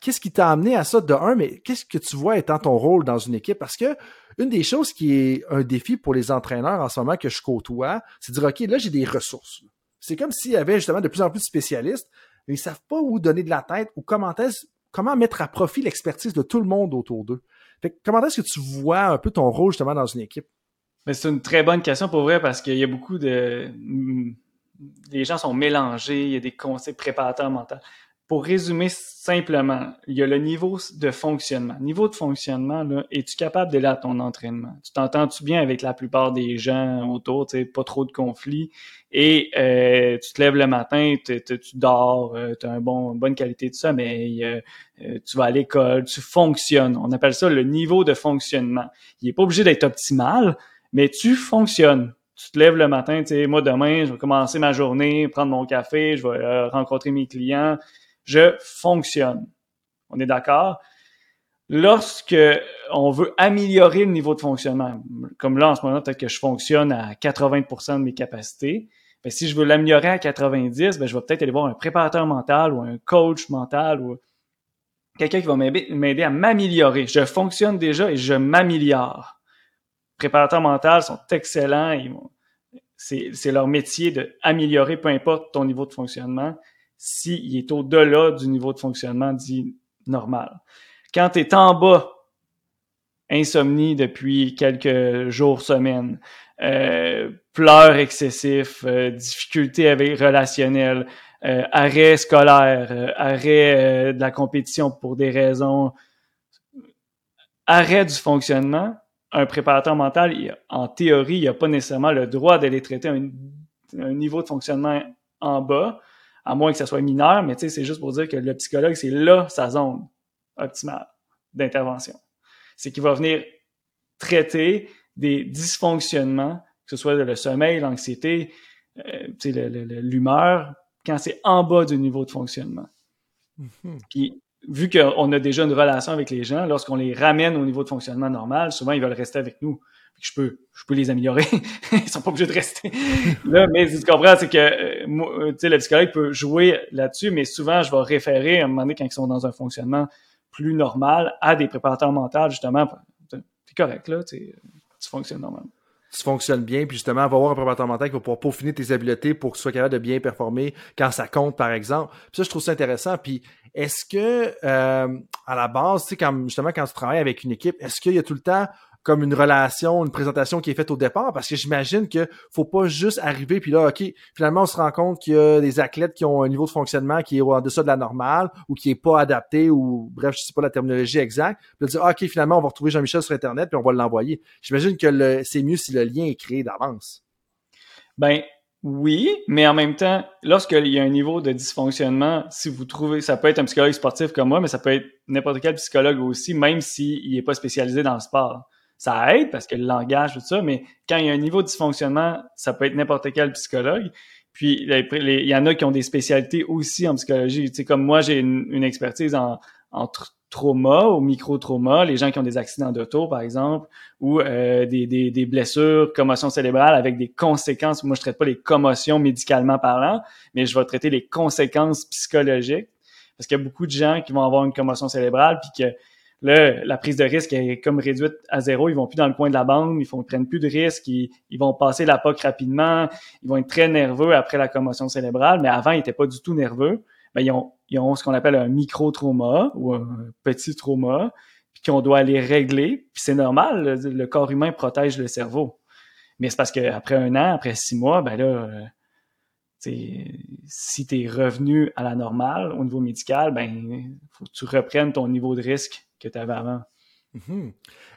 qu'est-ce qui t'a amené à ça de un, mais qu'est-ce que tu vois étant ton rôle dans une équipe? Parce que une des choses qui est un défi pour les entraîneurs en ce moment que je côtoie, c'est de dire, OK, là, j'ai des ressources. C'est comme s'il y avait justement de plus en plus de spécialistes, mais ils savent pas où donner de la tête ou comment est comment mettre à profit l'expertise de tout le monde autour d'eux. Fait que comment est-ce que tu vois un peu ton rôle justement dans une équipe? C'est une très bonne question pour vrai parce qu'il y a beaucoup de. Les gens sont mélangés, il y a des conseils préparateurs mentaux. Pour résumer simplement, il y a le niveau de fonctionnement. Niveau de fonctionnement, là, es-tu capable d'aller à ton entraînement? Tu t'entends-tu bien avec la plupart des gens autour, tu sais, pas trop de conflits, et euh, tu te lèves le matin, tu, dors, tu as une bonne qualité de sommeil, euh, euh, tu vas à l'école, tu fonctionnes. On appelle ça le niveau de fonctionnement. Il est pas obligé d'être optimal, mais tu fonctionnes. Tu te lèves le matin, tu sais, moi demain, je vais commencer ma journée, prendre mon café, je vais euh, rencontrer mes clients. Je fonctionne. On est d'accord? Lorsque on veut améliorer le niveau de fonctionnement, comme là en ce moment, peut-être que je fonctionne à 80% de mes capacités, ben, si je veux l'améliorer à 90, ben, je vais peut-être aller voir un préparateur mental ou un coach mental ou quelqu'un qui va m'aider à m'améliorer. Je fonctionne déjà et je m'améliore. Préparateurs mentaux sont excellents. C'est leur métier d'améliorer peu importe ton niveau de fonctionnement s'il est au-delà du niveau de fonctionnement dit normal. Quand tu es en bas, insomnie depuis quelques jours, semaines, euh, pleurs excessifs, euh, difficultés avec relationnelles, euh, arrêt scolaire, euh, arrêt euh, de la compétition pour des raisons, arrêt du fonctionnement, un préparateur mental, il- en théorie, il n'a pas nécessairement le droit d'aller traiter un, un niveau de fonctionnement en bas, à moins que ça soit mineur, mais tu sais, c'est juste pour dire que le psychologue, c'est là sa zone optimale d'intervention. C'est qu'il va venir traiter des dysfonctionnements, que ce soit le sommeil, l'anxiété, euh, l'humeur, quand c'est en bas du niveau de fonctionnement. Puis, vu qu'on a déjà une relation avec les gens, lorsqu'on les ramène au niveau de fonctionnement normal, souvent ils veulent rester avec nous. Je peux, je peux les améliorer. Ils sont pas obligés de rester. Là, mais ce que tu comprends, c'est que euh, moi, euh, tu sais, le psychologue peut jouer là-dessus, mais souvent, je vais référer à un moment donné quand ils sont dans un fonctionnement plus normal à des préparateurs mentaux, justement. C'est correct, là, tu fonctionnes normalement. Tu fonctionnes bien, puis justement, va avoir un préparateur mental qui va pouvoir peaufiner tes habiletés pour que tu sois capable de bien performer quand ça compte, par exemple. Puis ça, je trouve ça intéressant. Puis est-ce que, euh, à la base, tu sais, quand, justement, quand tu travailles avec une équipe, est-ce qu'il y a tout le temps comme une relation, une présentation qui est faite au départ? Parce que j'imagine que faut pas juste arriver, puis là, OK, finalement, on se rend compte qu'il y a des athlètes qui ont un niveau de fonctionnement qui est en deçà de la normale ou qui est pas adapté ou, bref, je sais pas la terminologie exacte. Puis dire, OK, finalement, on va retrouver Jean-Michel sur Internet, puis on va l'envoyer. J'imagine que c'est mieux si le lien est créé d'avance. Ben oui, mais en même temps, lorsqu'il y a un niveau de dysfonctionnement, si vous trouvez, ça peut être un psychologue sportif comme moi, mais ça peut être n'importe quel psychologue aussi, même s'il n'est pas spécialisé dans le sport. Ça aide parce que le langage, tout ça, mais quand il y a un niveau de dysfonctionnement, ça peut être n'importe quel psychologue. Puis il y en a qui ont des spécialités aussi en psychologie. Tu sais, comme moi, j'ai une, expertise en, en tr- trauma ou micro-trauma, les gens qui ont des accidents d'auto, par exemple, ou euh, des, des, des blessures, commotions cérébrales avec des conséquences. Moi, je traite pas les commotions médicalement parlant, mais je vais traiter les conséquences psychologiques. Parce qu'il y a beaucoup de gens qui vont avoir une commotion cérébrale, puis que là, la prise de risque est comme réduite à zéro. Ils vont plus dans le coin de la bande, ils ils prennent plus de risques, ils, vont passer la POC rapidement, ils vont être très nerveux après la commotion cérébrale, mais avant, ils n'étaient pas du tout nerveux. Ben, ils, ont, ils ont ce qu'on appelle un micro-trauma ou un petit trauma, puis qu'on doit aller régler. Puis c'est normal, le, le corps humain protège le cerveau. Mais c'est parce qu'après un an, après six mois, ben là, euh, si tu es revenu à la normale au niveau médical, ben faut que tu reprennes ton niveau de risque que tu avais avant. Mhm.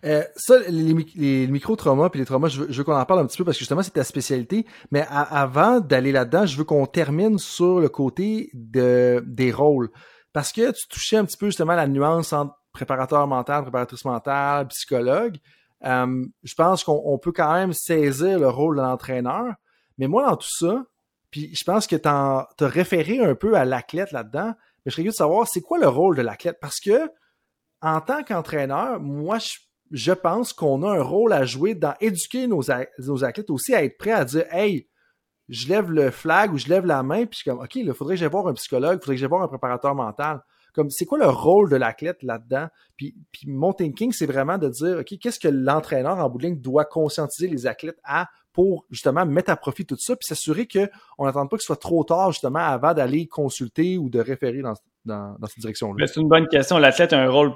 Euh, ça, les, micro-traumas puis les traumas, je veux, qu'on en parle un petit peu parce que justement, c'est ta spécialité. Mais avant d'aller là-dedans, je veux qu'on termine sur le côté de, des rôles. Parce que tu touchais un petit peu justement la nuance entre préparateur mental, préparatrice mentale, psychologue. Euh, je pense qu'on peut quand même saisir le rôle de l'entraîneur. Mais moi, dans tout ça, puis je pense que tu as référé un peu à l'athlète là-dedans, mais je serais curieux de savoir c'est quoi le rôle de l'athlète? Parce que en tant qu'entraîneur, moi, je, pense qu'on a un rôle à jouer dans éduquer nos, nos, athlètes aussi à être prêts à dire Hey, je lève le flag ou je lève la main, puis je suis comme OK, il faudrait que j'aille voir un psychologue, il faudrait que j'aille voir un préparateur mental. Comme c'est quoi le rôle de l'athlète là-dedans? Puis, puis mon thinking, c'est vraiment de dire OK, qu'est-ce que l'entraîneur en bout doit conscientiser les athlètes à pour justement mettre à profit tout ça, puis s'assurer qu'on n'attende pas que ce soit trop tard justement avant d'aller consulter ou de référer dans, dans, dans cette direction-là. C'est une bonne question. L'athlète a un rôle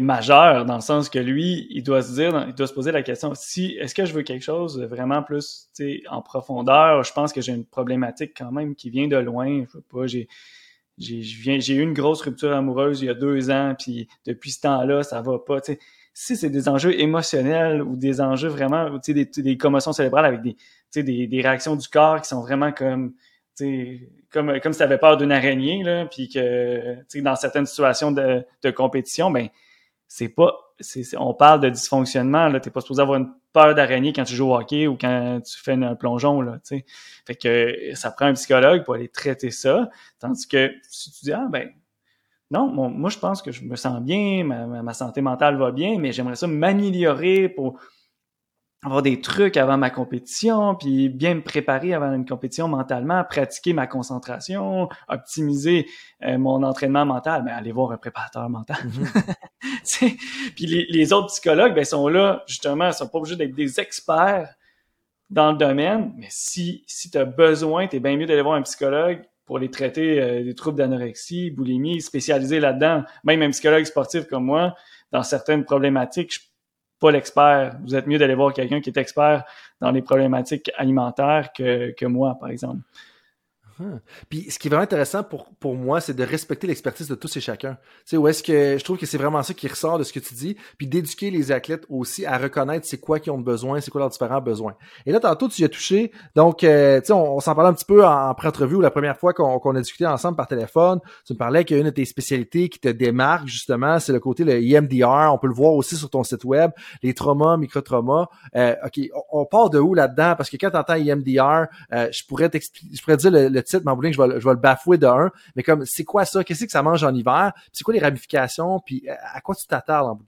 majeur dans le sens que lui, il doit se dire, il doit se poser la question si est-ce que je veux quelque chose vraiment plus en profondeur? Je pense que j'ai une problématique quand même qui vient de loin. Je veux pas, j'ai j'ai eu une grosse rupture amoureuse il y a deux ans, puis depuis ce temps-là, ça va pas. Si c'est des enjeux émotionnels ou des enjeux vraiment, des, des commotions cérébrales avec des, des, des réactions du corps qui sont vraiment comme comme, comme si tu avais peur d'une araignée, là, puis que dans certaines situations de, de compétition, ben c'est pas. on parle de dysfonctionnement. Tu n'es pas supposé avoir une peur d'araignée quand tu joues au hockey ou quand tu fais un plongeon. Là, fait que ça prend un psychologue pour aller traiter ça. Tandis que si tu dis Ah ben non, moi je pense que je me sens bien, ma, ma santé mentale va bien, mais j'aimerais ça m'améliorer pour avoir des trucs avant ma compétition, puis bien me préparer avant une compétition mentalement, pratiquer ma concentration, optimiser euh, mon entraînement mental, mais aller voir un préparateur mental. Mm-hmm. puis les, autres psychologues, ben, sont là, justement, ils sont pas obligés d'être des experts dans le domaine, mais si, si tu as besoin, tu es bien mieux d'aller voir un psychologue pour les traiter euh, des troubles d'anorexie, boulimie, spécialisé là-dedans. Même un psychologue sportif comme moi, dans certaines problématiques, je pas l'expert. Vous êtes mieux d'aller voir quelqu'un qui est expert dans les problématiques alimentaires que, que moi, par exemple. Ah. Puis ce qui est vraiment intéressant pour, pour moi, c'est de respecter l'expertise de tous et chacun. Tu sais, où est-ce que je trouve que c'est vraiment ça qui ressort de ce que tu dis, puis d'éduquer les athlètes aussi à reconnaître c'est quoi qu'ils ont besoin, c'est quoi leurs différents besoins. Et là, tantôt, tu y as touché, donc, euh, tu sais, on, s'en parlait un petit peu en, pré-entrevue la première fois qu'on a discuté ensemble par téléphone. Tu me parlais qu'une de tes spécialités qui te démarque, justement, c'est le côté le EMDR. On peut le voir aussi sur ton site web, les traumas, micro-traumas. Euh, OK, on, part de où là-dedans? Parce que quand tu entends EMDR, euh, je pourrais je pourrais dire le titre, je vais, je vais le bafouer de un. Mais comme, c'est quoi ça? Qu'est-ce que ça mange en hiver? C'est quoi les ramifications? Puis à quoi tu t'attardes en bout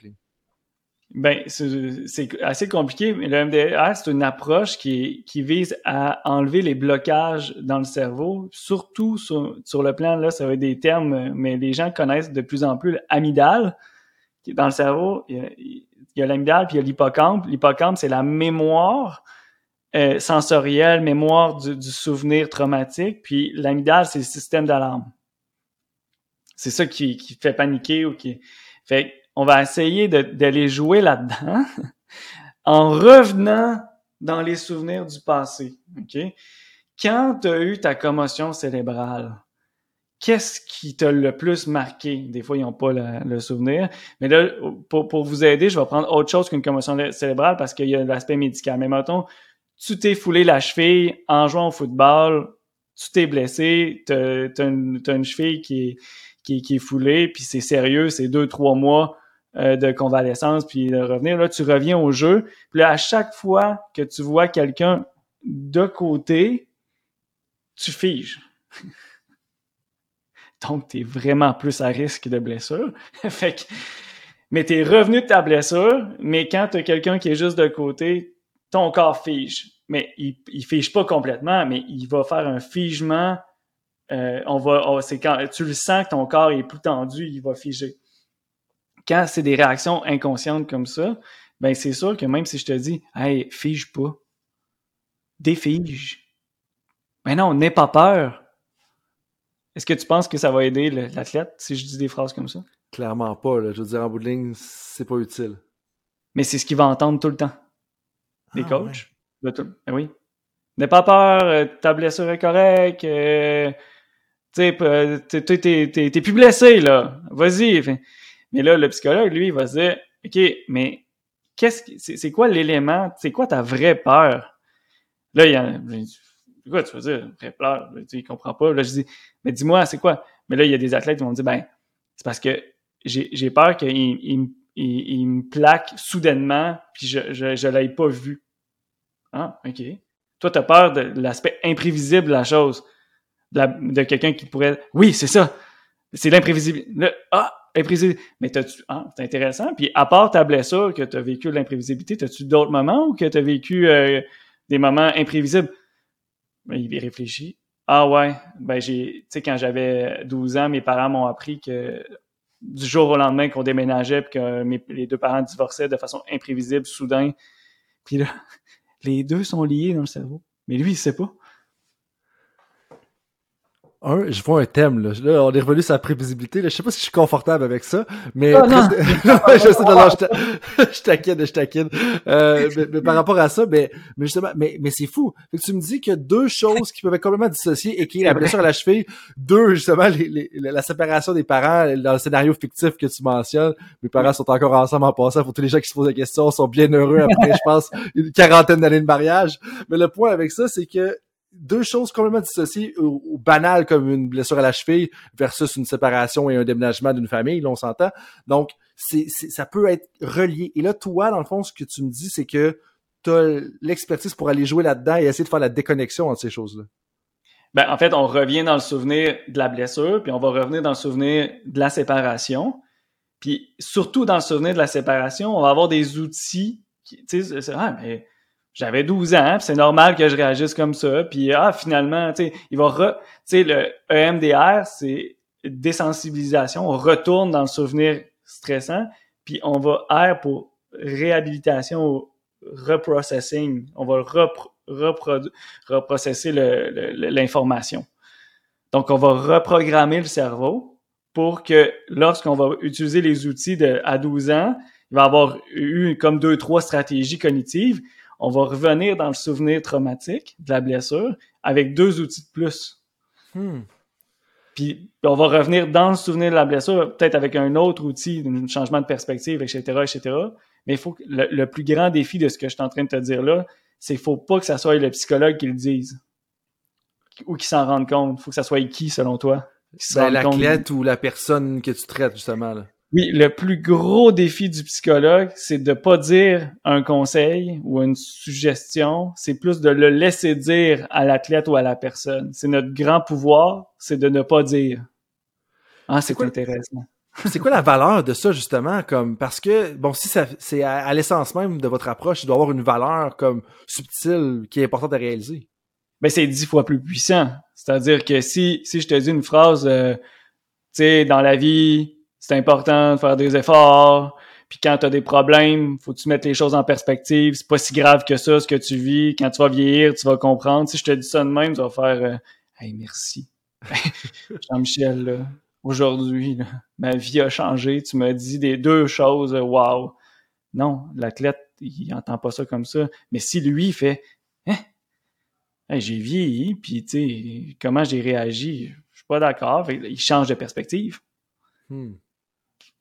Ben, c'est assez compliqué, mais le MDR, c'est une approche qui, qui vise à enlever les blocages dans le cerveau, surtout sur, sur le plan, là, ça va être des termes, mais les gens connaissent de plus en plus l'amidale, dans le cerveau. Il y a l'amidale, puis il y a l'hippocampe. L'hippocampe, c'est la mémoire euh, mémoire du, souvenir traumatique, puis l'amygdale, c'est le système d'alarme. C'est ça qui, qui, fait paniquer ou qui... Fait on va essayer d'aller jouer là-dedans en revenant dans les souvenirs du passé. OK? Quand tu as eu ta commotion cérébrale, qu'est-ce qui t'a le plus marqué? Des fois, ils n'ont pas le, souvenir. Mais là, pour, pour, vous aider, je vais prendre autre chose qu'une commotion cérébrale parce qu'il y a l'aspect médical. Mais mettons, tu t'es foulé la cheville en jouant au football, tu t'es blessé, tu as, une cheville qui est, qui, qui est foulée, puis c'est sérieux, c'est deux, trois mois euh, de convalescence, puis de revenir. Là, tu reviens au jeu. Puis là, à chaque fois que tu vois quelqu'un de côté, tu figes. Donc, tu es vraiment plus à risque de blessure. fait que, mais tu es revenu de ta blessure, mais quand tu as quelqu'un qui est juste de côté, ton corps fige. Mais il, il fige pas complètement, mais il va faire un figement. Euh, on va, oh, c'est quand tu le sens que ton corps est plus tendu, il va figer. Quand c'est des réactions inconscientes comme ça, ben c'est sûr que même si je te dis, hey, fige pas, défige. Mais non, n'aie pas peur. Est-ce que tu penses que ça va aider l'athlète si je dis des phrases comme ça? Clairement pas. Là. Je veux dire, en bout de ligne, c'est pas utile. Mais c'est ce qu'il va entendre tout le temps des ah, coachs. Ben oui. N'aie pas peur, ta blessure est correcte, tu sais, t'es plus blessé, là. Vas-y. Mais là, le psychologue, lui, il va se dire, OK, mais qu'est-ce c'est quoi l'élément, c'est quoi ta vraie peur? Là, il y a, quoi tu veux dire, vraie peur? Il comprend pas. Là, je dis, mais dis-moi, c'est quoi? Mais là, il y a des athlètes qui vont dire, ben, c'est parce que j'ai peur qu'il il, il, me plaque soudainement, puis je, je l'ai pas vu. Ah, OK. Toi, tu as peur de l'aspect imprévisible de la chose. De, de quelqu'un qui pourrait. Oui, c'est ça. C'est l'imprévisible. Ah, imprévisible. Mais t'as-tu. Ah, c'est intéressant. Puis à part ta blessure que tu as vécu l'imprévisibilité, as-tu d'autres moments où que tu as vécu euh, des moments imprévisibles? Ben, il réfléchit. Ah ouais, ben j'ai, tu sais, quand j'avais 12 ans, mes parents m'ont appris que du jour au lendemain qu'on déménageait puis que mes, les deux parents divorçaient de façon imprévisible, soudain. Puis là, les deux sont liés dans le cerveau. Mais lui, il sait pas un, je vois un thème, là. là on est revenu sur la prévisibilité, là. Je sais pas si je suis confortable avec ça, mais... Oh, non. je sais, non, je, je taquine, je taquine. Euh, mais, par rapport à ça, mais, mais justement, mais, mais c'est fou. Fait que tu me dis qu'il y a deux choses qui peuvent être complètement dissociées et qui est la blessure à la cheville. Deux, justement, les, la séparation des parents dans le scénario fictif que tu mentionnes. Mes parents sont encore ensemble en passant. Pour tous les gens qui se posent la question, sont bien heureux après, je pense, une quarantaine d'années de mariage. Mais le point avec ça, c'est que deux choses complètement dissociées ou, banales comme une blessure à la cheville versus une séparation et un déménagement d'une famille, là, on s'entend. Donc, c'est, ça peut être relié. Et là, toi, dans le fond, ce que tu me dis, c'est que tu as l'expertise pour aller jouer là-dedans et essayer de faire la déconnexion entre ces choses-là. Ben, en fait, on revient dans le souvenir de la blessure, puis on va revenir dans le souvenir de la séparation. Puis surtout dans le souvenir de la séparation, on va avoir des outils qui, tu sais, ah, mais j'avais 12 ans, c'est normal que je réagisse comme ça. Puis ah, finalement, tu sais, il va re, tu sais, le EMDR, c'est désensibilisation. On retourne dans le souvenir stressant, puis on va R pour réhabilitation ou reprocessing. On va reprocesser l'information. Donc, on va reprogrammer le cerveau pour que lorsqu'on va utiliser les outils de, à 12 ans, il va avoir eu comme deux, trois stratégies cognitives on va revenir dans le souvenir traumatique de la blessure avec deux outils de plus. Hmm. Puis on va revenir dans le souvenir de la blessure, peut-être avec un autre outil, un changement de perspective, etc., etc. Mais il faut que le, plus grand défi de ce que je suis en train de te dire là, c'est qu'il faut pas que ça soit le psychologue qui le dise ou qui s'en rende compte. Il faut que ça soit qui, selon toi? Ben, la ou la personne que tu traites, justement. Là. Oui, le plus gros défi du psychologue, c'est de pas dire un conseil ou une suggestion, c'est plus de le laisser dire à l'athlète ou à la personne. C'est notre grand pouvoir, c'est de ne pas dire. Ah, c'est intéressant. C'est quoi la valeur de ça justement? Comme parce que bon si ça c'est à, l'essence même de votre approche, il doit avoir une valeur comme subtile qui est importante à réaliser. Ben c'est dix fois plus puissant. C'est-à-dire que si si je te dis une phrase, euh, tu sais dans la vie c'est important de faire des efforts. Puis quand tu as des problèmes, faut que tu mettes les choses en perspective. C'est pas si grave que ça, ce que tu vis. Quand tu vas vieillir, tu vas comprendre. Si je te dis ça de même, tu vas faire euh, Hey, merci. Jean-Michel, aujourd'hui, ma vie a changé. Tu m'as dit des deux choses. Wow. Non, l'athlète, il entend pas ça comme ça. Mais si lui fait hein? j'ai vieilli, puis tu sais, comment j'ai réagi, je suis pas d'accord. Il change de perspective. Hmm.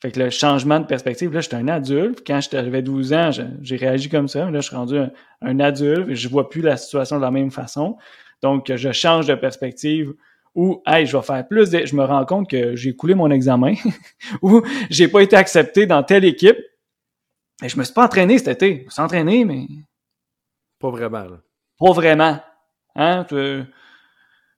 Fait que le changement de perspective, là, j'étais un adulte. Quand j'avais 12 ans, j'ai réagi comme ça. Là, je suis rendu un, adulte et je vois plus la situation de la même façon. Donc, je change de perspective ou, hey, je vais faire plus de... Je me rends compte que j'ai coulé mon examen ou j'ai pas été accepté dans telle équipe. Et je me suis pas entraîné cet été. Je me suis entraîné, mais... Pas vraiment, là. Pas vraiment. Hein?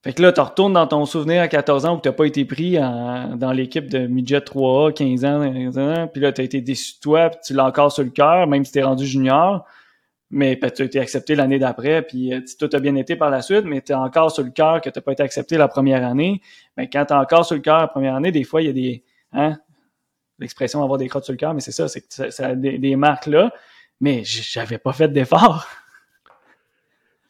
Fait que là, tu retournes dans ton souvenir à 14 ans où tu n'as pas été pris dans l'équipe de midget 3A, 15 ans, 15 ans, puis là, tu as été déçu de toi, puis tu l'as encore sur le cœur, même si tu es rendu junior, mais tu as été accepté l'année d'après, puis euh, tout a bien été par la suite, mais tu es encore sur le cœur que tu n'as pas été accepté la première année. Mais quand tu es encore sur le cœur la première année, des fois, il y a des... Hein, L'expression avoir des crottes sur le cœur, mais c'est ça, c'est que ça, a des, des marques là, mais j'avais pas fait d'effort.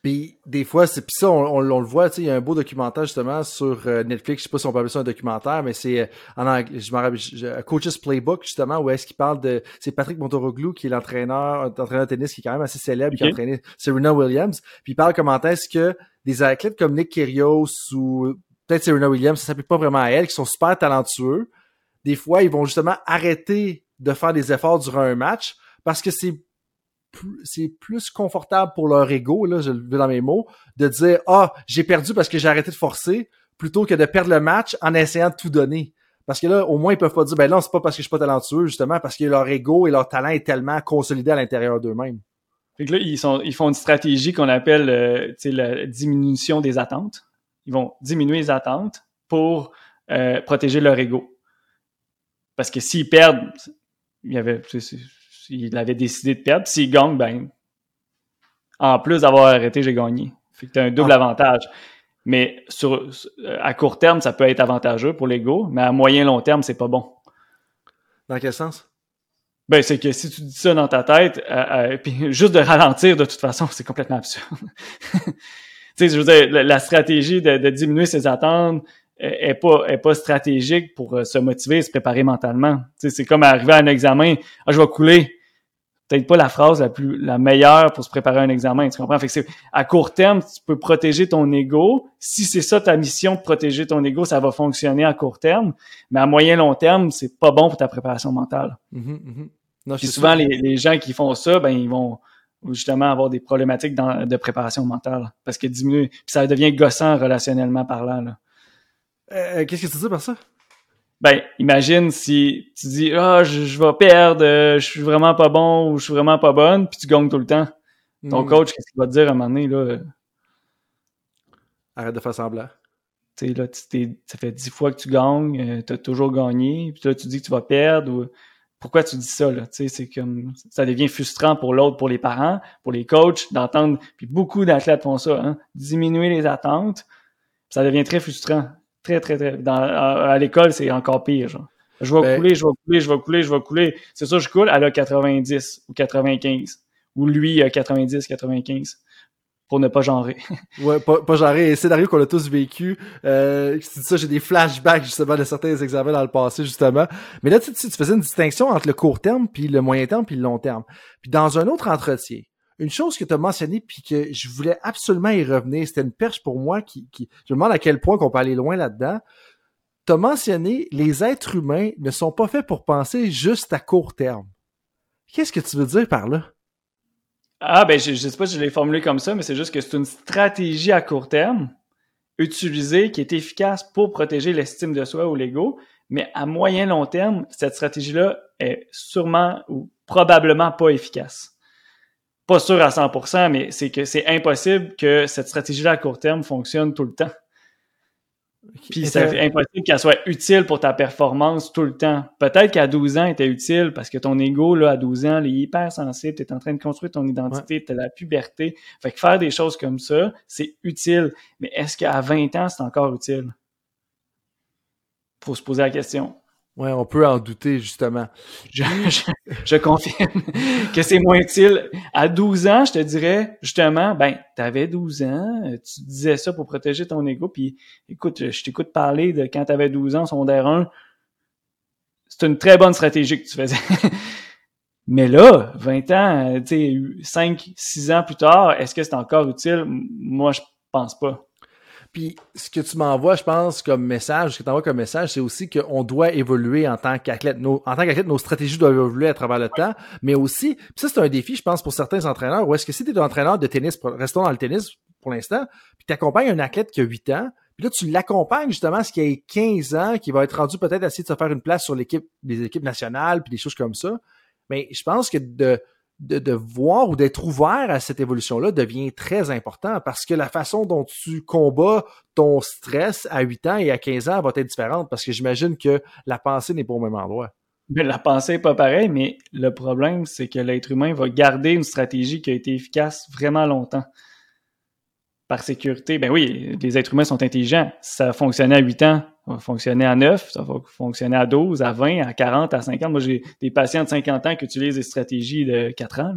Puis des fois, c'est puis ça, on, le voit, tu sais, il y a un beau documentaire justement sur euh, Netflix, je sais pas si on peut appeler ça un documentaire, mais c'est euh, en anglais, je me rappelle, Coach's Playbook justement, où est-ce qu'il parle de, c'est Patrick Montoroglou qui est l'entraîneur, entraîneur de tennis qui est quand même assez célèbre, qui a entraîné Serena Williams, puis il parle comment est-ce que des athlètes comme Nick Kyrgios ou peut-être Serena Williams, ça s'applique pas vraiment à elle, qui sont super talentueux, des fois, ils vont justement arrêter de faire des efforts durant un match parce que c'est c'est plus confortable pour leur ego, là, je le veux dans mes mots, de dire Ah, j'ai perdu parce que j'ai arrêté de forcer, plutôt que de perdre le match en essayant de tout donner. Parce que là, au moins, ils peuvent pas dire ben non, c'est pas parce que je suis pas talentueux, justement, parce que leur ego et leur talent est tellement consolidé à l'intérieur d'eux-mêmes. Fait que là, ils, font une stratégie qu'on appelle euh, la diminution des attentes. Ils vont diminuer les attentes pour euh, protéger leur ego. Parce que s'ils perdent, il y avait il avait décidé de perdre. S'il gagne, ben, en plus d'avoir arrêté, j'ai gagné. Fait que t'as un double ah. avantage. Mais sur, à court terme, ça peut être avantageux pour l'ego, mais à moyen long terme, c'est pas bon. Dans quel sens? Ben, c'est que si tu dis ça dans ta tête, euh, euh, puis juste de ralentir, de toute façon, c'est complètement absurde. tu sais, je veux dire, la, stratégie de, de, diminuer ses attentes, est pas est pas stratégique pour euh, se motiver, se préparer mentalement. C'est comme arriver à un examen, ah, je vais couler. Peut-être pas la phrase la plus la meilleure pour se préparer à un examen, tu comprends? Fait que à court terme, tu peux protéger ton ego. Si c'est ça ta mission de protéger ton ego, ça va fonctionner à court terme. Mais à moyen long terme, c'est pas bon pour ta préparation mentale. Mm-hmm, mm-hmm. souvent, les, les, gens qui font ça, ben ils vont justement avoir des problématiques de préparation mentale parce que diminue, puis ça devient gossant relationnellement parlant. Là. Euh, qu'est-ce que tu dis par ça? Ben, imagine si tu dis Ah, je, vais perdre, je suis vraiment pas bon ou je suis vraiment pas bonne, puis tu gagnes tout le temps. Ton hmm. coach, qu'est-ce qu'il va te dire à un moment donné, là? Arrête de faire semblant. Tu sais, là, ça fait dix fois que tu gagnes, euh, tu as toujours gagné, puis là, tu dis que tu vas perdre. Ou... Pourquoi tu dis ça, là? Tu sais, c'est comme, ça devient frustrant pour l'autre, pour les parents, pour les coachs, d'entendre, puis beaucoup d'athlètes font ça, hein? diminuer les attentes, ça devient très frustrant. Très, très, très. Dans, à, l'école, c'est encore pire. Genre. Je vais ben couler, je vais couler, je vais couler, je vais couler. C'est ça, je coule, elle a 90 ou 95. Ou lui, a 90, 95 pour ne pas genrer. ouais, pas, pas genrer. Scénario qu'on a tous vécu. Euh, tu dis ça, j'ai des flashbacks justement de certains examens dans le passé justement. Mais là, tu, tu faisais une distinction entre le court terme, puis le moyen terme, puis le long terme. Puis dans un autre entretien, une chose que tu as mentionné puis que je voulais absolument y revenir, c'était une perche pour moi qui, qui, je me demande à quel point qu'on peut aller loin là-dedans. Tu as mentionné les êtres humains ne sont pas faits pour penser juste à court terme. Qu'est-ce que tu veux dire par là? Ah ben je, je sais pas si je l'ai formulé comme ça, mais c'est juste que c'est une stratégie à court terme utilisée qui est efficace pour protéger l'estime de soi ou l'ego, mais à moyen long terme, cette stratégie-là est sûrement ou probablement pas efficace pas sûr à 100%, mais c'est que c'est impossible que cette stratégie-là à court terme fonctionne tout le temps. Puis c'est impossible qu'elle soit utile pour ta performance tout le temps. Peut-être qu'à 12 ans, elle était utile parce que ton ego, là, à 12 ans, il est hyper sensible, tu es en train de construire ton identité, tu as la puberté. Fait que faire des choses comme ça, c'est utile. Mais est-ce qu'à 20 ans, c'est encore utile? Faut se poser la question. Ouais, on peut en douter, justement. Je, confirme que c'est moins utile. À 12 ans, je te dirais, justement, ben, t'avais 12 ans, tu disais ça pour protéger ton ego, puis écoute, je t'écoute parler de quand t'avais 12 ans, secondaire 1, c'est une très bonne stratégie que tu faisais. Mais là, 20 ans, tu sais, 5, 6 ans plus tard, est-ce que c'est encore utile? Moi, je pense pas. Puis ce que tu m'envoies, je pense, comme message, ce que tu envoies comme message, c'est aussi qu'on doit évoluer en tant qu'athlète. en tant qu'athlète, nos stratégies doivent évoluer à travers le temps, mais aussi, puis ça c'est un défi, je pense, pour certains entraîneurs, ou est-ce que si tu es un entraîneur de tennis, restons dans le tennis pour l'instant, puis tu accompagnes un athlète qui a 8 ans, puis là, tu l'accompagnes justement à ce qu'il ait 15 ans, qui va être rendu peut-être à essayer de se faire une place sur l'équipe, les équipes nationales, puis des choses comme ça. Mais je pense que de de, de voir ou d'être ouvert à cette évolution-là devient très important parce que la façon dont tu combats ton stress à 8 ans et à 15 ans va être différente parce que j'imagine que la pensée n'est pas au même endroit. Mais la pensée n'est pas pareille, mais le problème, c'est que l'être humain va garder une stratégie qui a été efficace vraiment longtemps par sécurité, ben oui, les êtres humains sont intelligents. Ça fonctionnait à 8 ans, ça va fonctionner à 9, ça va fonctionner à 12, à 20, à 40, à 50. Moi, j'ai des patients de 50 ans qui utilisent des stratégies de 4 ans.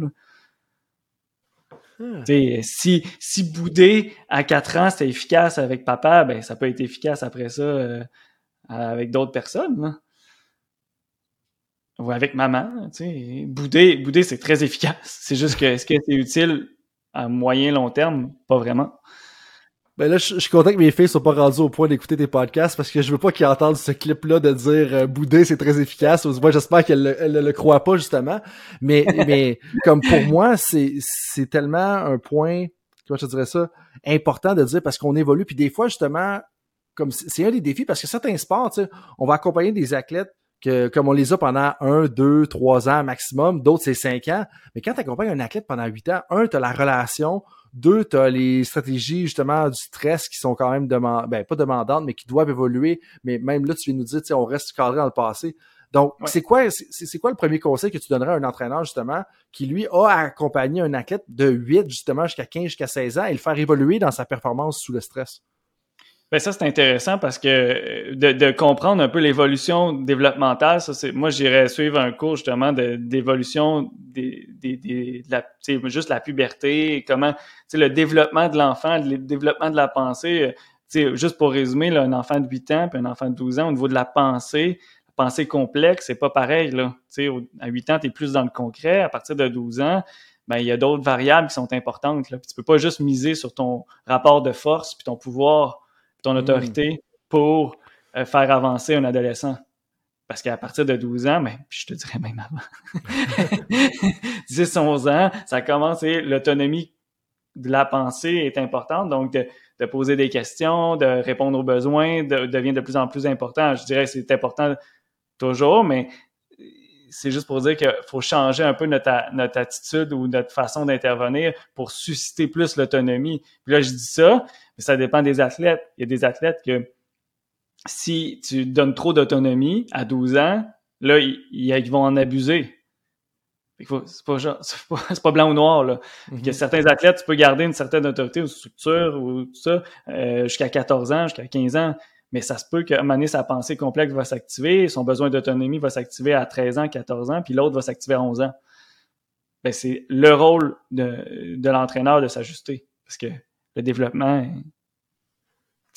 Hmm. Si, si bouder à 4 ans, c'était efficace avec papa, ben ça peut être efficace après ça euh, avec d'autres personnes. Ou avec maman. sais Bouder, bouder c'est très efficace. C'est juste que est-ce que c'est utile à moyen long terme? Pas vraiment. Ben là, je, suis content que mes filles soient pas rendues au point d'écouter tes podcasts parce que je veux pas qu'ils entendent ce clip-là de dire euh, bouder c'est très efficace. Moi, j'espère qu'elle ne le croit pas justement. Mais, mais comme pour moi, c'est c'est tellement un point, comment je dirais ça, important de dire parce qu'on évolue. Puis des fois, justement, comme c'est un des défis parce que certains sports, on va accompagner des athlètes que comme on les a pendant un, deux, trois ans maximum, d'autres c'est cinq ans. Mais quand tu accompagnes un athlète pendant huit ans, un, tu as la relation deux, tu as les stratégies justement du stress qui sont quand même demand ben, pas demandantes, mais qui doivent évoluer. Mais même là, tu viens nous dire, on reste cadré dans le passé. Donc, c'est quoi, c'est quoi le premier conseil que tu donnerais à un entraîneur, justement, qui lui a accompagné un athlète de 8, justement, jusqu'à 15, jusqu'à 16 ans et le faire évoluer dans sa performance sous le stress? Ben ça, c'est intéressant parce que euh, de, comprendre un peu l'évolution développementale, ça, c'est moi, j'irais suivre un cours justement d'évolution des, des, des, de la, juste la puberté, comment, le développement de l'enfant, le développement de la pensée. Euh, juste pour résumer, là, un enfant de 8 ans puis un enfant de 12 ans, au niveau de la pensée, la pensée complexe, c'est pas pareil. Là. à 8 ans, tu es plus dans le concret. À partir de 12 ans, ben, il y a d'autres variables qui sont importantes. Là. Puis tu peux pas juste miser sur ton rapport de force puis ton pouvoir ton hmm. autorité pour euh, faire avancer un adolescent. Parce qu'à partir de 12 ans, mais je te dirais même avant, 10, 11 ans, ça commence et l'autonomie de la pensée est importante. Donc, de, poser des questions, de répondre aux besoins devient de plus en plus important. Je dirais que c'est important toujours, mais c'est juste pour dire qu'il faut changer un peu notre, notre attitude ou notre façon d'intervenir pour susciter plus l'autonomie. Puis là, je dis ça, mais ça dépend des athlètes. Il y a des athlètes que si tu donnes trop d'autonomie à 12 ans, là, ils, vont en abuser. C'est pas, pas, pas, blanc ou noir. Là. Il y a certains athlètes, tu peux garder une certaine autorité ou structure ou tout ça euh, jusqu'à 14 ans, jusqu'à 15 ans mais ça se peut qu'à un moment donné, sa pensée complexe va s'activer, son besoin d'autonomie va s'activer à 13 ans, 14 ans, puis l'autre va s'activer à 11 ans. Ben, c'est le rôle de, de l'entraîneur de s'ajuster, parce que le développement,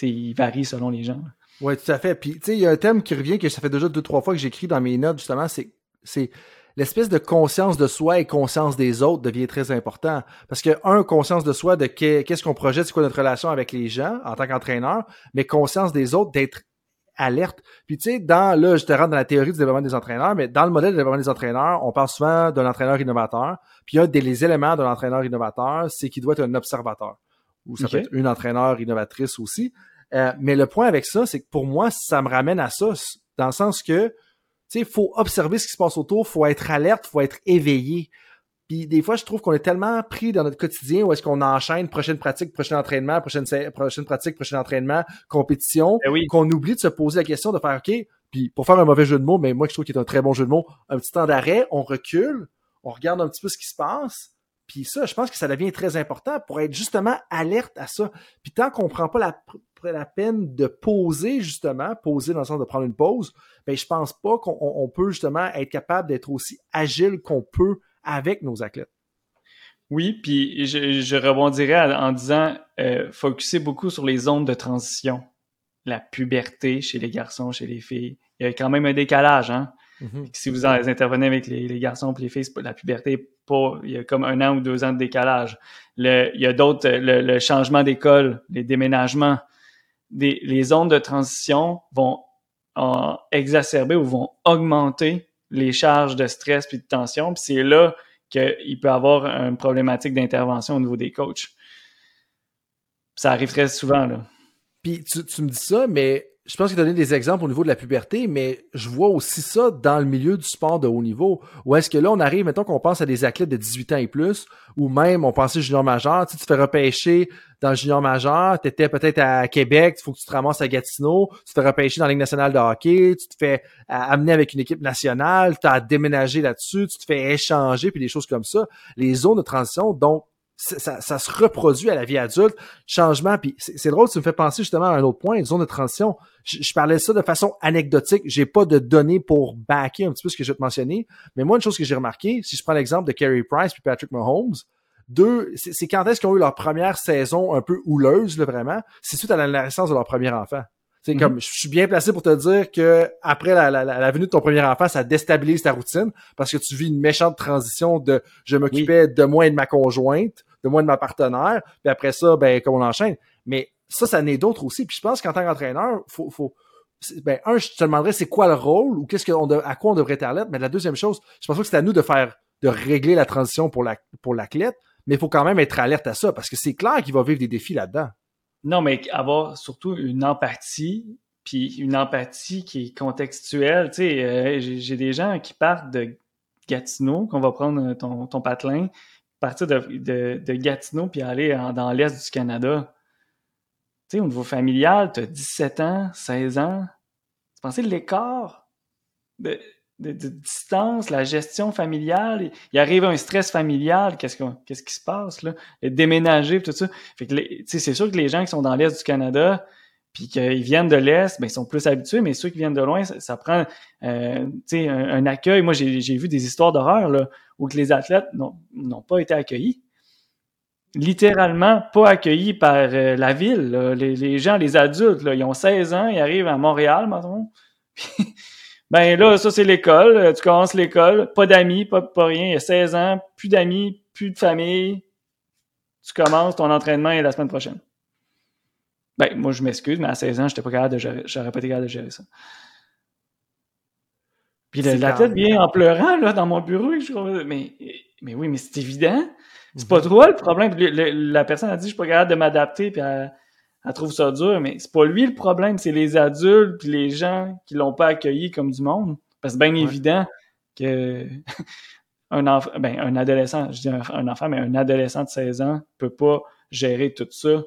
il varie selon les gens. Oui, tout à fait. Puis, tu sais, il y a un thème qui revient que ça fait déjà deux, trois fois que j'écris dans mes notes, justement, c'est l'espèce de conscience de soi et conscience des autres devient très important. Parce que, un, conscience de soi de qu'est-ce qu'on projette, c'est quoi notre relation avec les gens en tant qu'entraîneur, mais conscience des autres d'être alerte. Puis tu sais, dans là, je te rentre dans la théorie du développement des entraîneurs, mais dans le modèle de développement des entraîneurs, on parle souvent d'un entraîneur innovateur. Puis un des éléments d'un entraîneur innovateur, c'est qu'il doit être un observateur. Ou ça peut être une entraîneur innovatrice aussi. Euh, mais le point avec ça, c'est que pour moi, ça me ramène à ça, dans le sens que il faut observer ce qui se passe autour, faut être alerte, faut être éveillé. Puis des fois, je trouve qu'on est tellement pris dans notre quotidien où est-ce qu'on enchaîne prochaine pratique, prochain entraînement, prochaine, prochaine pratique, prochain entraînement, compétition, eh qu'on oublie de se poser la question de faire OK, puis pour faire un mauvais jeu de mots, mais moi je trouve qu'il est un très bon jeu de mots, un petit temps d'arrêt, on recule, on regarde un petit peu ce qui se passe, puis ça, je pense que ça devient très important pour être justement alerte à ça. Puis tant qu'on prend pas la, la peine de poser, justement, poser dans le sens de prendre une pause, ben je pense pas qu'on peut justement être capable d'être aussi agile qu'on peut avec nos athlètes. Oui, puis je, rebondirais en disant euh, focuser beaucoup sur les zones de transition. La puberté chez les garçons, chez les filles. Il y a quand même un décalage, hein? Mm-hmm. Si vous intervenez avec les, garçons et les filles, la puberté, pas, il y a comme un an ou deux ans de décalage. il y a d'autres, le, changement d'école, les déménagements, les zones de transition vont exacerber ou vont augmenter les charges de stress puis de tension. Puis c'est là qu'il peut y avoir une problématique d'intervention au niveau des coachs. Ça arrive très souvent, là. Puis tu me dis ça, mais je pense tu as donné des exemples au niveau de la puberté, mais je vois aussi ça dans le milieu du sport de haut niveau. Où est-ce que là, on arrive, mettons qu'on pense à des athlètes de 18 ans et plus, ou même on pensait junior majeur, tu, sais, tu te fais repêcher dans le junior majeur, tu étais peut-être à Québec, il faut que tu te ramasses à Gatineau, tu te fais repêcher dans la Ligue nationale de hockey, tu te fais amener avec une équipe nationale, tu as déménagé là-dessus, tu te fais échanger, puis des choses comme ça. Les zones de transition, donc ça, ça, se reproduit à la vie adulte, changement. Puis c'est drôle, tu me fais penser justement à un autre point, une zone de transition. Je, parlais de ça de façon anecdotique. J'ai pas de données pour backer un petit peu ce que je vais te mentionner. Mais moi, une chose que j'ai remarqué, si je prends l'exemple de Kerry Price puis Patrick Mahomes, Deux, c'est quand est-ce qu'ils ont eu leur première saison un peu houleuse, là, vraiment? C'est suite à la naissance de leur premier enfant. C'est comme, je suis bien placé pour te dire que après la, la, la, venue de ton premier enfant, ça déstabilise ta routine parce que tu vis une méchante transition de je m'occupais de moi et de ma conjointe, de moi et de ma partenaire, puis après ça, ben, comme on enchaîne. Mais ça, ça n'est d'autres aussi. Puis je pense qu'en tant qu'entraîneur, faut, faut, ben, un, je te demanderais c'est quoi le rôle ou qu'est-ce qu'on à quoi on devrait être alerte. Mais la deuxième chose, je pense pas que c'est à nous de faire, de régler la transition pour la, pour l'athlète, mais il faut quand même être alerte à ça parce que c'est clair qu'il va vivre des défis là-dedans. Non, mais avoir surtout une empathie, puis une empathie qui est contextuelle. Tu sais, euh, j'ai des gens qui partent de Gatineau, qu'on va prendre ton, ton patelin, partir de, Gatineau puis aller dans l'est du Canada. Tu sais, au niveau familial, tu as 17 ans, 16 ans. Tu pensais l'écart de, de, distance, la gestion familiale? Il arrive un stress familial, qu'est-ce, qu'est-ce qui se passe là? déménager, tout ça. Fait que c'est sûr que les gens qui sont dans l'Est du Canada, puis qu'ils viennent de l'Est, ben, ils sont plus habitués, mais ceux qui viennent de loin, ça, prend euh, un, un, accueil. Moi, j'ai, vu des histoires d'horreur où que les athlètes n'ont pas été accueillis. Littéralement pas accueillis par euh, la ville. Les, les, gens, les adultes, là, ils ont 16 ans, ils arrivent à Montréal, maintenant. Ben là, ça c'est l'école. Euh, tu commences l'école, pas d'amis, pas, pas rien. Il y a 16 ans, plus d'amis, plus de famille. Tu commences ton entraînement la semaine prochaine. Ben, moi, je m'excuse, mais à 16 ans, j'étais pas capable de gérer, j'aurais pas été capable de gérer ça. Puis la tête vient en pleurant, là, dans mon bureau. Je, mais, mais oui, mais c'est évident. C'est pas mhm. toi le problème. la personne a dit, je suis pas capable de m'adapter, puis elle, elle trouve ça dur, mais c'est pas lui le problème, c'est les adultes puis les gens qui l'ont pas accueilli comme du monde. Parce que c'est bien évident que un enfant, ben, un adolescent, je dis un, enfant, mais un adolescent de 16 ans peut pas gérer tout ça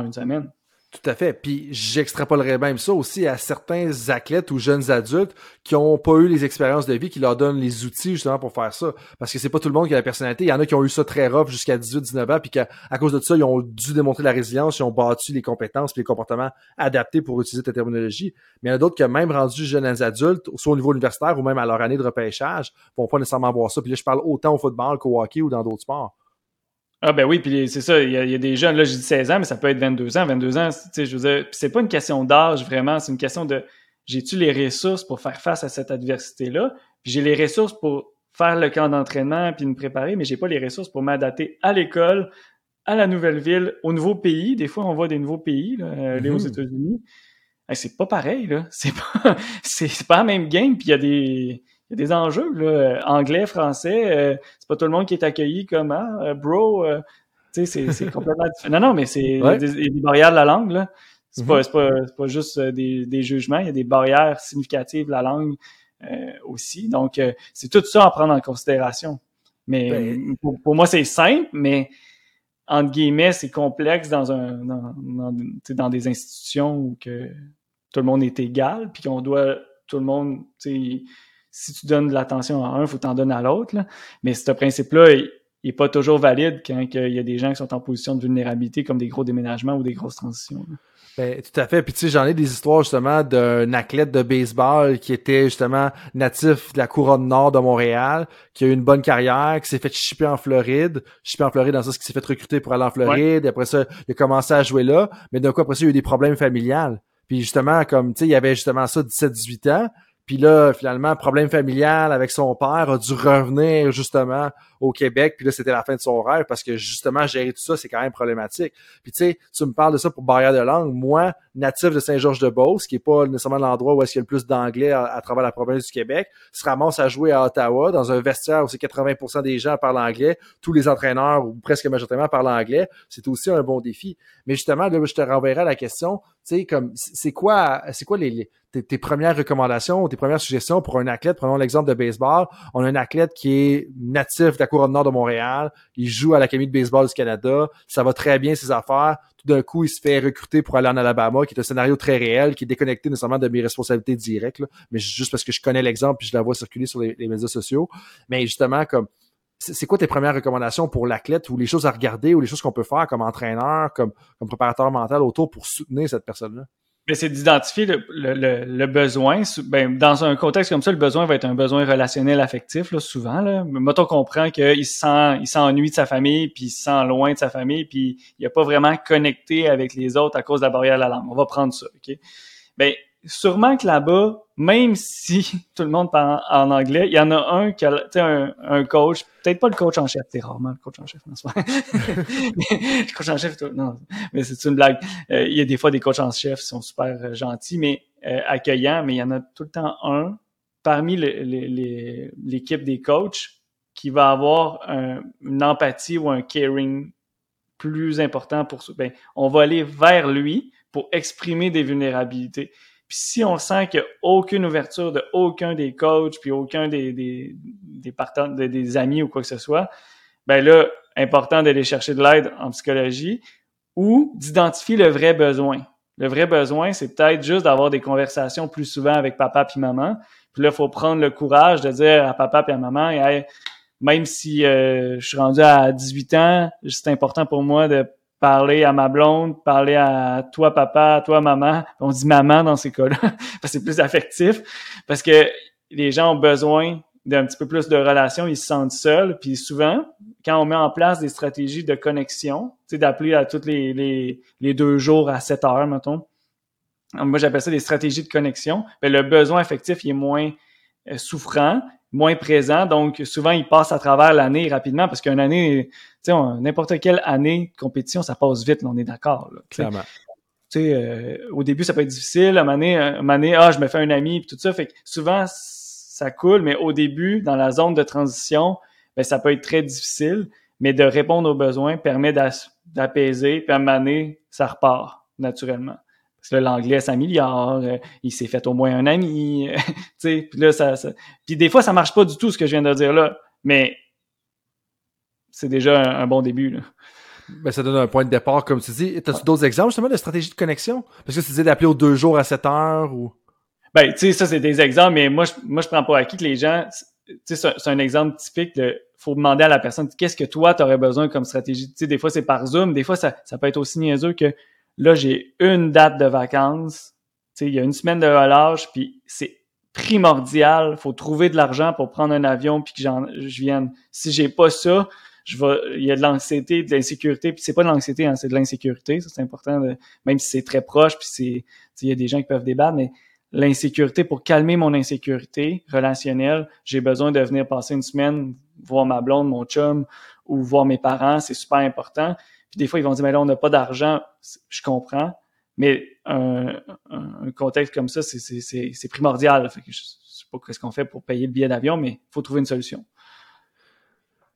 une semaine. Tout à fait. Puis j'extrapolerais même ça aussi à certains athlètes ou jeunes adultes qui ont pas eu les expériences de vie, qui leur donnent les outils justement pour faire ça. Parce que c'est pas tout le monde qui a la personnalité. Il y en a qui ont eu ça très rough jusqu'à 18-19 ans, puis qu'à à cause de ça, ils ont dû démontrer la résilience, ils ont battu les compétences puis les comportements adaptés pour utiliser ta terminologie. Mais il y en a d'autres qui, même rendus jeunes adultes, soit au niveau universitaire ou même à leur année de repêchage, vont pas nécessairement voir ça. Puis là, je parle autant au football qu'au hockey ou dans d'autres sports. Ah ben oui, puis c'est ça, il y, a, des jeunes, là j'ai dit 16 ans, mais ça peut être 22 ans. 22 ans, tu sais, je veux dire, c'est pas une question d'âge vraiment, c'est une question de j'ai-tu les ressources pour faire face à cette adversité-là, puis j'ai les ressources pour faire le camp d'entraînement puis me préparer, mais j'ai pas les ressources pour m'adapter à l'école, à la nouvelle ville, au nouveau pays. Des fois, on voit des nouveaux pays, là, aller aux mm-hmm. États-Unis. c'est pas pareil, là. C'est pas, c'est pas la même game, puis il y a des y a des enjeux, là. Anglais, français, euh, c'est pas tout le monde qui est accueilli comme ah, euh, bro. Euh, tu sais, c'est complètement différent. Non, non, mais c'est des, des, barrières de la langue, là. C'est pas, mm-hmm. pas, pas, juste des, des, jugements, il y a des barrières significatives de la langue aussi. Donc, c'est tout ça à prendre en considération. Mais ben, pour, moi, c'est simple, mais entre guillemets, c'est complexe dans un dans, dans, dans, des institutions où que tout le monde est égal, puis qu'on doit tout le monde, tu sais, si tu donnes de l'attention à un, il faut t'en donner à l'autre. Mais ce principe-là, il n'est pas toujours valide quand il y a des gens qui sont en position de vulnérabilité, comme des gros déménagements ou des grosses transitions. Ben, tout à fait. Puis tu sais, j'en ai des histoires justement d'un athlète de baseball qui était justement natif de la couronne nord de Montréal, qui a eu une bonne carrière, qui s'est fait chipper en Floride, chipper en Floride dans ça, qui s'est fait recruter pour aller en Floride. Et après ça, il a commencé à jouer là, mais d'un coup après ça, il a eu des problèmes familiales. Puis justement, comme tu sais, il y avait justement ça 17-18 ans. Puis là, finalement, problème familial avec son père, a dû revenir justement au Québec. Puis là, c'était la fin de son rêve parce que justement, gérer tout ça, c'est quand même problématique. Puis tu sais, tu me parles de ça pour barrière de langue. Moi, natif de Saint-Georges-de-Beauce, qui est pas nécessairement l'endroit où est-ce qu'il y a le plus d'anglais à, travers la province du Québec, se ramasse à jouer à Ottawa dans un vestiaire où c'est 80% des gens parlent anglais, tous les entraîneurs ou presque majoritairement parlent anglais. C'est aussi un bon défi. Mais justement, là, je te renverrai la question, sais, comme, c'est quoi, c'est quoi les tes, premières recommandations, tes premières suggestions pour un athlète? Prenons l'exemple de baseball. On a un athlète qui est natif de la couronne nord de Montréal. Il joue à l'Académie de baseball du Canada. Ça va très bien ses affaires. Tout d'un coup, il se fait recruter pour aller en Alabama, qui est un scénario très réel, qui est déconnecté nécessairement de mes responsabilités directes, mais juste parce que je connais l'exemple puis je la vois circuler sur les, médias sociaux. Mais justement, comme c'est quoi tes premières recommandations pour l'athlète ou les choses à regarder ou les choses qu'on peut faire comme entraîneur, comme, comme préparateur mental autour pour soutenir cette personne-là? C'est d'identifier le, le, besoin. Ben, dans un contexte comme ça, le besoin va être un besoin relationnel affectif, là, souvent. Là. Mettons comprend qu'il sent, il s'ennuie de sa famille, puis il se sent loin de sa famille, puis il n'a pas vraiment connecté avec les autres à cause de la barrière de la langue. On va prendre ça, OK? Ben, sûrement que là-bas, même si tout le monde parle en, anglais, il y en a un qui a un, un coach, peut-être pas le coach en chef, c'est rarement le coach en chef, non, le coach en chef, non, mais c'est une blague. Euh, il y a des fois des coachs en chef qui sont super euh, gentils, mais euh, accueillants, mais il y en a tout le temps un parmi l'équipe des coachs qui va avoir une empathie ou un caring plus important pour ben, on va aller vers lui pour exprimer des vulnérabilités. Puis si on sent qu'il n'y a aucune ouverture de aucun des coachs, puis aucun des, des, des, des amis ou quoi que ce soit, ben là, important d'aller chercher de l'aide en psychologie ou d'identifier le vrai besoin. Le vrai besoin, c'est peut-être juste d'avoir des conversations plus souvent avec papa puis maman. Puis là, il faut prendre le courage de dire à papa puis à maman, même si euh, je suis rendu à 18 ans, c'est important pour moi de parler à ma blonde, parler à toi papa, toi maman. On dit maman dans ces cas-là, parce que c'est plus affectif, parce que les gens ont besoin d'un petit peu plus de relation, ils se sentent seuls. Puis souvent, quand on met en place des stratégies de connexion, tu sais, d'appeler à tous les, les, les, deux jours à 7 heures, mettons. Moi, j'appelle ça des stratégies de connexion. Ben, le besoin affectif il est moins euh, souffrant, moins présent. Donc, souvent, il passe à travers l'année rapidement parce qu'une année, tu sais, n'importe quelle année de compétition, ça passe vite, on est d'accord. Clairement. Tu sais, euh, au début, ça peut être difficile. À un moment donné, ah, je me fais un ami, puis tout ça. Fait que souvent, ça coule, mais au début, dans la zone de transition, ben, ça peut être très difficile. Mais de répondre aux besoins permet d'apaiser, puis à un moment donné, ça repart naturellement. L'anglais s'améliore, euh, il s'est fait au moins un ami, tu sais, puis là, ça, Puis des fois, ça marche pas du tout, ce que je viens de dire là, mais c'est déjà un, bon début, là. Ben, ça donne un point de départ, comme tu dis. As-tu d'autres exemples, justement, de stratégie de connexion? Parce que tu disais d'appeler aux deux jours à 7 heures ou... Ben, tu sais, ça, c'est des exemples, mais moi, je, moi, je prends pas acquis que les gens, tu sais, c'est un exemple typique de, faut demander à la personne, qu'est-ce que toi, tu aurais besoin comme stratégie? Tu sais, des fois, c'est par Zoom, des fois, ça, ça peut être aussi niaiseux que Là, j'ai une date de vacances. Tu sais, il y a une semaine de relâche, puis c'est primordial. faut trouver de l'argent pour prendre un avion puis que je vienne. Si j'ai pas ça, je vais, il y a de l'anxiété, de l'insécurité, puis c'est pas de l'anxiété, hein, c'est de l'insécurité. Ça, c'est important, de, même si c'est très proche, puis c'est, il y a des gens qui peuvent débattre, mais l'insécurité, pour calmer mon insécurité relationnelle, j'ai besoin de venir passer une semaine, voir ma blonde, mon chum, ou voir mes parents, c'est super important. Puis des fois, ils vont dire, mais là, on n'a pas d'argent. Je comprends. Mais un, contexte comme ça, c'est primordial. Que je, ne sais pas ce qu'on fait pour payer le billet d'avion, mais il faut trouver une solution.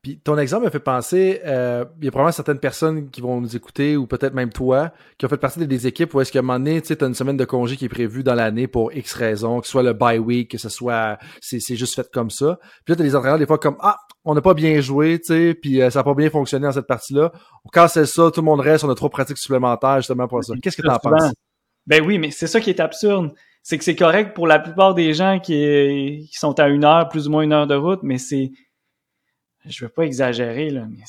Puis ton exemple me fait penser, euh, il y a probablement certaines personnes qui vont nous écouter, ou peut-être même toi, qui ont fait partie des équipes où est-ce qu'à un moment donné, tu sais, as une semaine de congé qui est prévue dans l'année pour X raisons, que ce soit le bye week, que ce soit, c'est, juste fait comme ça. Puis là, t'as des entraîneurs des fois comme, ah, on n'a pas bien joué, tu sais, puis euh, ça n'a pas bien fonctionné dans cette partie-là. Quand c'est ça, tout le monde reste, on a trop de pratiques supplémentaires justement pour ça. Qu'est-ce que tu en penses? Ben oui, mais c'est ça qui est absurde. C'est que c'est correct pour la plupart des gens qui, qui sont à une heure, plus ou moins une heure de route, mais c'est je veux pas exagérer, là, mais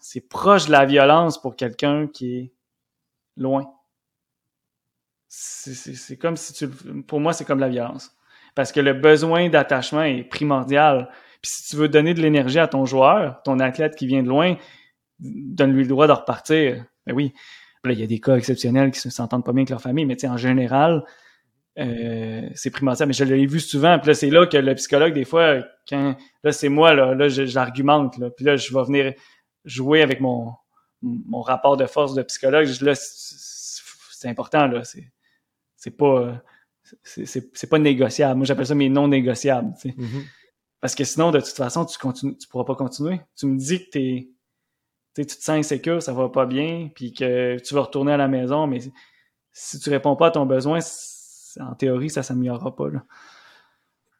c'est proche de la violence pour quelqu'un qui est loin. C'est comme si tu... Pour moi, c'est comme la violence. Parce que le besoin d'attachement est primordial. Puis si tu veux donner de l'énergie à ton joueur, ton athlète qui vient de loin, donne-lui le droit de repartir. Ben oui. Il y a des cas exceptionnels qui ne s'entendent pas bien avec leur famille, mais en général, euh, c'est primordial. Mais je l'ai vu souvent. Puis là, c'est là que le psychologue, des fois, quand là, c'est moi, là, là j'argumente. Là, puis là, je vais venir jouer avec mon, mon rapport de force de psychologue. Là, c'est important, là. C'est, c'est pas. C'est, pas négociable. Moi, j'appelle ça mes non négociables. Mm-hmm. Parce que sinon, de toute façon, tu continues, tu pourras pas continuer. Tu me dis que t'es, tu te sens insécure, ça va pas bien, puis que tu vas retourner à la maison, mais si tu réponds pas à ton besoin, en théorie, ça s'améliorera pas. Là.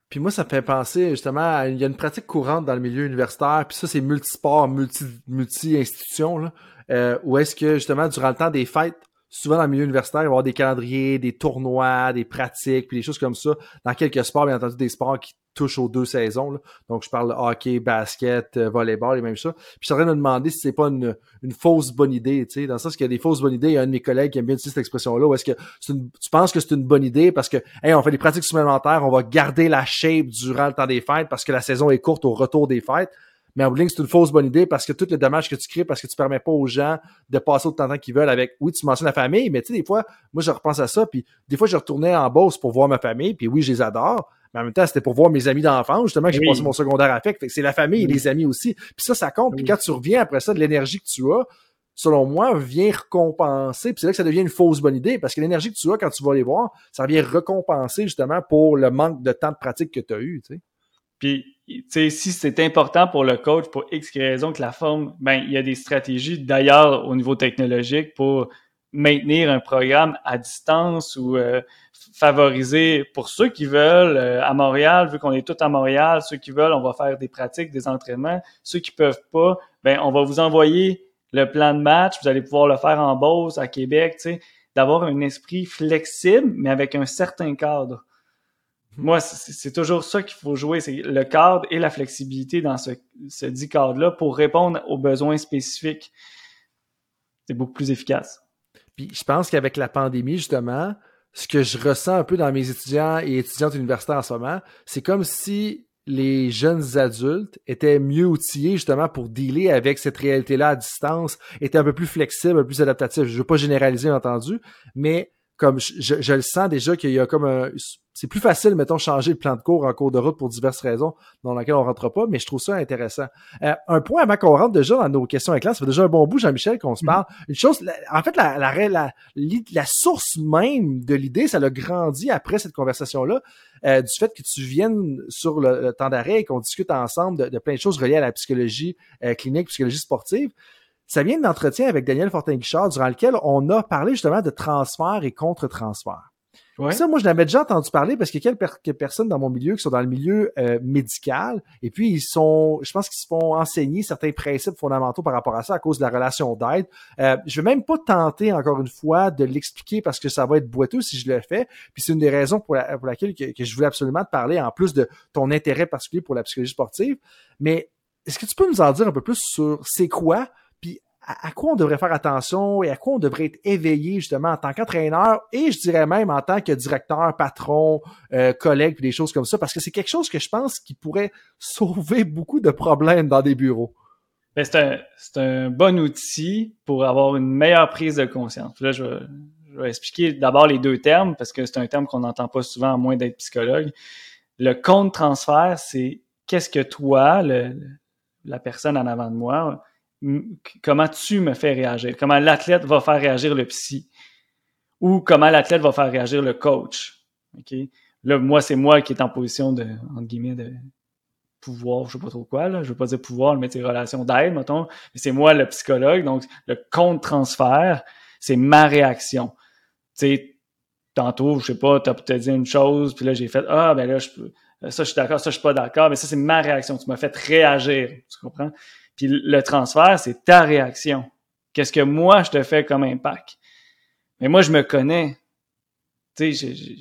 Puis moi, ça me fait penser justement, il y a une pratique courante dans le milieu universitaire, puis ça, c'est multisport, multi, multi-institution, là, euh, où est-ce que justement, durant le temps des fêtes, souvent dans le milieu universitaire, il va y avoir des calendriers, des tournois, des pratiques, puis des choses comme ça. Dans quelques sports, bien entendu, des sports qui touchent aux deux saisons. Donc, je parle hockey, basket, euh, volleyball et même ça. Puis je suis en de me demander si c'est pas une, une fausse bonne idée, tu sais, dans le sens qu'il y a des fausses bonnes idées. Il y a un de mes collègues qui aime bien utiliser cette expression-là, est-ce que une, tu penses que c'est une bonne idée parce que, hey, on fait des pratiques supplémentaires, on va garder la shape durant le temps des fêtes parce que la saison est courte au retour des fêtes. Mais en bout c'est une fausse bonne idée parce que tout le dommage que tu crées, parce que tu permets pas aux gens de passer autant de temps qu'ils veulent avec, oui, tu mentionnes la famille, mais tu sais, des fois, moi, je repense à ça, puis des fois, je retournais en Beauce pour voir ma famille, puis oui, je les adore, mais en même temps, c'était pour voir mes amis d'enfance, justement, que j'ai passé mon secondaire avec. Fait c'est la famille et les amis aussi. Puis ça, ça compte. Puis quand tu reviens après ça, de l'énergie que tu as, selon moi, vient récompenser. Puis c'est là que ça devient une fausse bonne idée, parce que l'énergie que tu as quand tu vas les voir, ça vient récompenser justement pour le manque de temps de pratique que tu as eu. Tu sais. Puis si c'est important pour le coach, pour X raison que la forme, ben, il y a des stratégies d'ailleurs au niveau technologique pour maintenir un programme à distance ou euh, favoriser pour ceux qui veulent euh, à Montréal, vu qu'on est tous à Montréal, ceux qui veulent, on va faire des pratiques, des entraînements. Ceux qui peuvent pas, ben on va vous envoyer le plan de match, vous allez pouvoir le faire en Beauce, à Québec, tu d'avoir un esprit flexible, mais avec un certain cadre. Moi, c'est toujours ça qu'il faut jouer, c'est le cadre et la flexibilité dans ce, ce dit cadre-là pour répondre aux besoins spécifiques. C'est beaucoup plus efficace. Puis je pense qu'avec la pandémie, justement, ce que je ressens un peu dans mes étudiants et étudiantes universitaires en ce moment, c'est comme si les jeunes adultes étaient mieux outillés justement pour dealer avec cette réalité-là à distance, étaient un peu plus flexibles, un peu plus adaptatifs. Je ne veux pas généraliser, entendu, mais comme je, je, le sens déjà qu'il y a comme un c'est plus facile mettons changer le plan de cours en cours de route pour diverses raisons dans lesquelles on rentre pas mais je trouve ça intéressant. Euh, un point avant qu'on rentre déjà dans nos questions avec classe ça fait déjà un bon bout Jean-Michel qu'on se mm-hmm. parle. Une chose en fait la la, la, la, source même de l'idée ça l'a grandi après cette conversation là euh, du fait que tu viennes sur le, temps d'arrêt et qu'on discute ensemble de, plein de choses reliées à la psychologie euh, clinique psychologie sportive ça vient d'entretien avec Daniel Fortin-Guichard, durant lequel on a parlé justement de transfert et contre-transfert. Ça, moi, je l'avais déjà entendu parler parce qu'il y a quelques personnes dans mon milieu qui sont dans le milieu euh, médical et puis ils sont, je pense qu'ils se font enseigner certains principes fondamentaux par rapport à ça à cause de la relation d'aide. Euh, je vais même pas tenter encore une fois de l'expliquer parce que ça va être boiteux si je le fais. Puis c'est une des raisons pour, laquelle que, que, je voulais absolument te parler en plus de ton intérêt particulier pour la psychologie sportive. Mais est-ce que tu peux nous en dire un peu plus sur c'est quoi à, quoi on devrait faire attention et à quoi on devrait être éveillé justement en tant qu'entraîneur et je dirais même en tant que directeur, patron, euh, collègue, puis des choses comme ça, parce que c'est quelque chose que je pense qui pourrait sauver beaucoup de problèmes dans des bureaux. Ben, c'est un, un, bon outil pour avoir une meilleure prise de conscience. Là, je vais, expliquer d'abord les deux termes, parce que c'est un terme qu'on n'entend pas souvent, à moins d'être psychologue. Le compte transfert, c'est qu'est-ce que toi, le, la personne en avant de moi, comment tu me fais réagir, comment l'athlète va faire réagir le psy? Ou comment l'athlète va faire réagir le coach? Là, moi, c'est moi qui est en position de, entre guillemets, de pouvoir, je sais pas trop quoi, là, je veux pas dire pouvoir, mais tes relations d'aide, mettons, mais c'est moi le psychologue, donc le compte transfert, c'est ma réaction. Tu sais, tantôt, je sais pas, t'as peut-être dit une chose, puis là, j'ai fait, ah, ben là, je, ça, je suis d'accord, ça, je suis pas d'accord, mais ça, c'est ma réaction. Tu m'as fait réagir. Tu comprends? Puis le transfert, c'est ta réaction. Qu'est-ce que moi, je te fais comme impact? Mais moi, je me connais. Tu sais, je,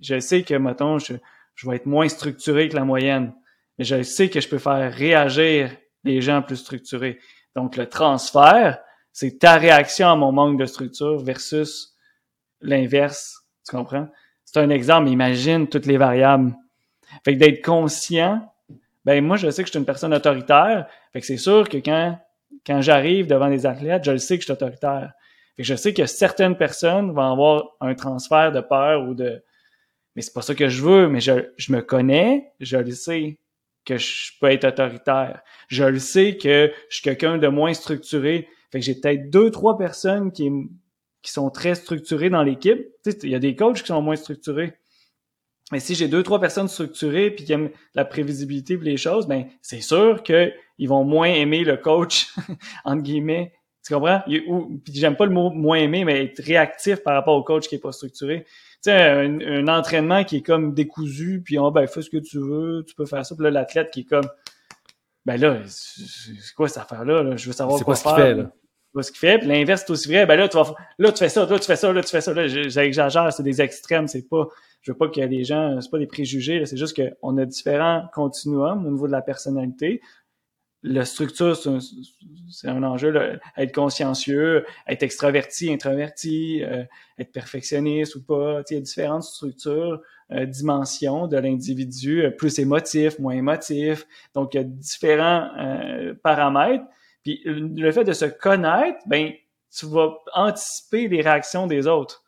je, sais que, mettons, je, je vais être moins structuré que la moyenne. Mais je sais que je peux faire réagir les gens plus structurés. Donc, le transfert, c'est ta réaction à mon manque de structure versus l'inverse. Tu comprends? C'est un exemple. Imagine toutes les variables. Fait que d'être conscient ben moi, je sais que je suis une personne autoritaire. Fait que c'est sûr que quand, quand j'arrive devant des athlètes, je le sais que je suis autoritaire. Fait que je sais que certaines personnes vont avoir un transfert de peur ou de mais c'est pas ça que je veux, mais je, je me connais, je le sais que je peux être autoritaire. Je le sais que je suis quelqu'un de moins structuré. Fait que j'ai peut-être deux, trois personnes qui, qui sont très structurées dans l'équipe. Tu sais, il y a des coachs qui sont moins structurés. Mais si j'ai deux, trois personnes structurées puis qui aiment la prévisibilité et les choses, ben c'est sûr qu'ils vont moins aimer le coach, entre guillemets. Tu comprends? Ou, puis j'aime pas le mot moins aimer, mais être réactif par rapport au coach qui est pas structuré. Tu sais, un, entraînement qui est comme décousu, puis oh, ben fais ce que tu veux, tu peux faire ça. Puis là, l'athlète qui est comme ben là, c'est quoi cette affaire-là? Je veux savoir quoi faire. Fait, là. ce qu'il fait. Puis l'inverse est aussi vrai. Ben là, tu vas, là, tu fais ça, là, tu fais ça, là, tu fais ça. Là, j'exagère, c'est des extrêmes. C'est pas, je veux pas que les gens, c'est pas des préjugés. C'est juste qu'on a différents continuums au niveau de la personnalité. La structure, c'est un, enjeu. Là. Être consciencieux, être extraverti, introverti, euh, être perfectionniste ou pas. Il y a différentes structures, euh, dimensions de l'individu, euh, plus émotif, moins émotif. Donc, il y a différents paramètres. Puis le fait de se connaître, ben, tu vas anticiper les réactions des autres.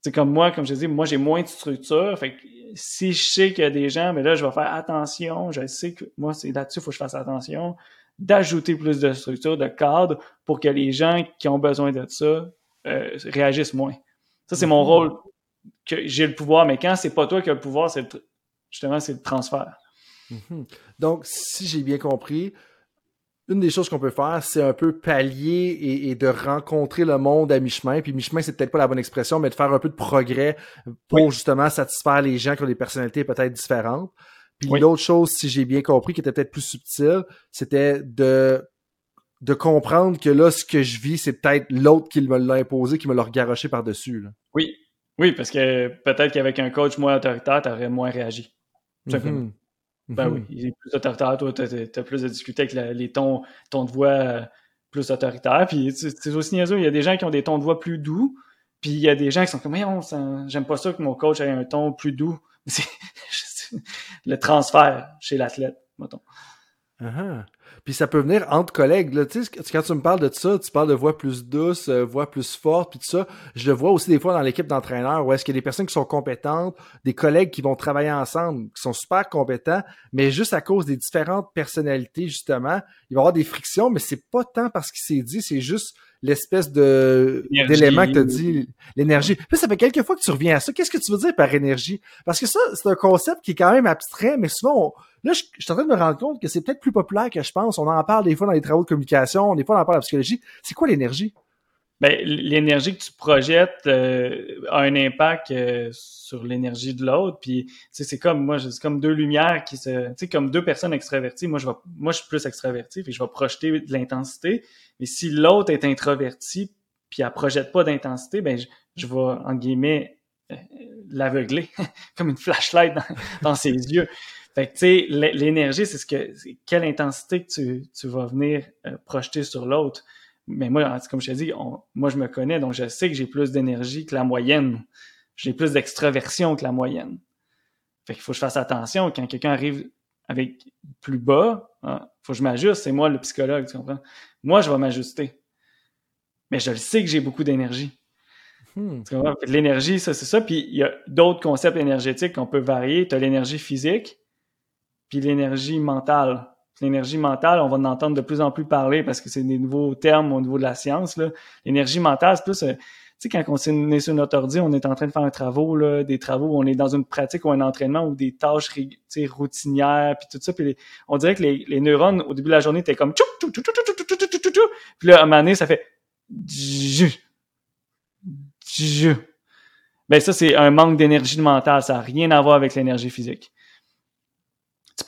C'est comme moi, comme je dis, moi j'ai moins de structure. Fait que si je sais qu'il y a des gens, mais là, je vais faire attention. Je sais que moi, c'est là-dessus, faut que je fasse attention. D'ajouter plus de structure, de cadre, pour que les gens qui ont besoin de ça euh, réagissent moins. Ça, c'est mon mhm. rôle que j'ai le pouvoir, mais quand c'est pas toi qui as le pouvoir, c'est justement c'est le transfert. Mhm. Donc, si j'ai bien compris, une des choses qu'on peut faire, c'est un peu pallier et, de rencontrer le monde à mi-chemin. Puis mi-chemin, c'est peut-être pas la bonne expression, mais de faire un peu de progrès pour justement satisfaire les gens qui ont des personnalités peut-être différentes. Puis l'autre chose, si j'ai bien compris, qui était peut-être plus subtile, c'était de de comprendre que là, ce que je vis, c'est peut-être l'autre qui me l'a imposé, qui me l'a regaroché par-dessus. Oui, oui, parce que peut-être qu'avec un coach moins autoritaire, tu aurais moins réagi. Ben oui, mhm. il est plus autoritaire. Toi, tu as, plus de difficultés avec les tons, tons de voix euh, plus autoritaires. Puis c'est aussi niaiseux. Il y a des gens qui ont des tons de voix plus doux. Puis il y a des gens qui sont comme, j'aime pas ça que mon coach ait un ton plus doux. C'est le transfert chez l'athlète, mettons. Uh puis ça peut venir entre collègues. Là. Tu sais, quand tu me parles de ça, tu parles de voix plus douce, euh, voix plus forte, puis tout ça. Je le vois aussi des fois dans l'équipe d'entraîneurs où est-ce qu'il y a des personnes qui sont compétentes, des collègues qui vont travailler ensemble, qui sont super compétents, mais juste à cause des différentes personnalités, justement, il va y avoir des frictions, mais c'est pas tant parce qu'il s'est dit, c'est juste l'espèce de d'élément que tu as dit, l'énergie. Puis ça fait quelques fois que tu reviens à ça. Qu'est-ce que tu veux dire par énergie? Parce que ça, c'est un concept qui est quand même abstrait, mais souvent, là, je, suis en train de me rendre compte que c'est peut-être plus populaire que je pense. On en parle des fois dans les travaux de communication, des fois on en parle en psychologie. C'est quoi l'énergie? Ben, l'énergie que tu projettes euh, a un impact euh, sur l'énergie de l'autre. Puis, c'est comme moi, c'est comme deux lumières qui se, tu sais, comme deux personnes extraverties. Moi, je vais, moi, je suis plus extraverti, puis je vais projeter de l'intensité. Mais si l'autre est introverti, puis elle projette pas d'intensité, ben, je, vais en guillemets euh, l'aveugler comme une flashlight dans, ses yeux. Fait que, tu sais, l'énergie, c'est ce que, quelle intensité que tu, tu vas venir projeter sur l'autre mais moi, comme je t'ai dit, moi, je me connais, donc je sais que j'ai plus d'énergie que la moyenne. J'ai plus d'extraversion que la moyenne. Fait qu'il faut que je fasse attention. Quand quelqu'un arrive avec plus bas, il hein, faut que je m'ajuste. C'est moi le psychologue, tu comprends? Moi, je vais m'ajuster. Mais je le sais que j'ai beaucoup d'énergie. Hmm. L'énergie, ça, c'est ça. Puis il y a d'autres concepts énergétiques qu'on peut varier. Tu as l'énergie physique, puis l'énergie mentale l'énergie mentale, on va en entendre de plus en plus parler parce que c'est des nouveaux termes au niveau de la science. L'énergie mentale, c'est plus, euh, tu sais, quand on est sur notre ordi, on est en train de faire un travaux, là, des travaux où on est dans une pratique ou un entraînement ou des tâches routinières, puis tout ça. Puis on dirait que les, les, neurones, au début de la journée, étaient comme puis là, à un moment donné, ça fait ben ça, c'est un manque d'énergie mentale. Ça n'a rien à voir avec l'énergie physique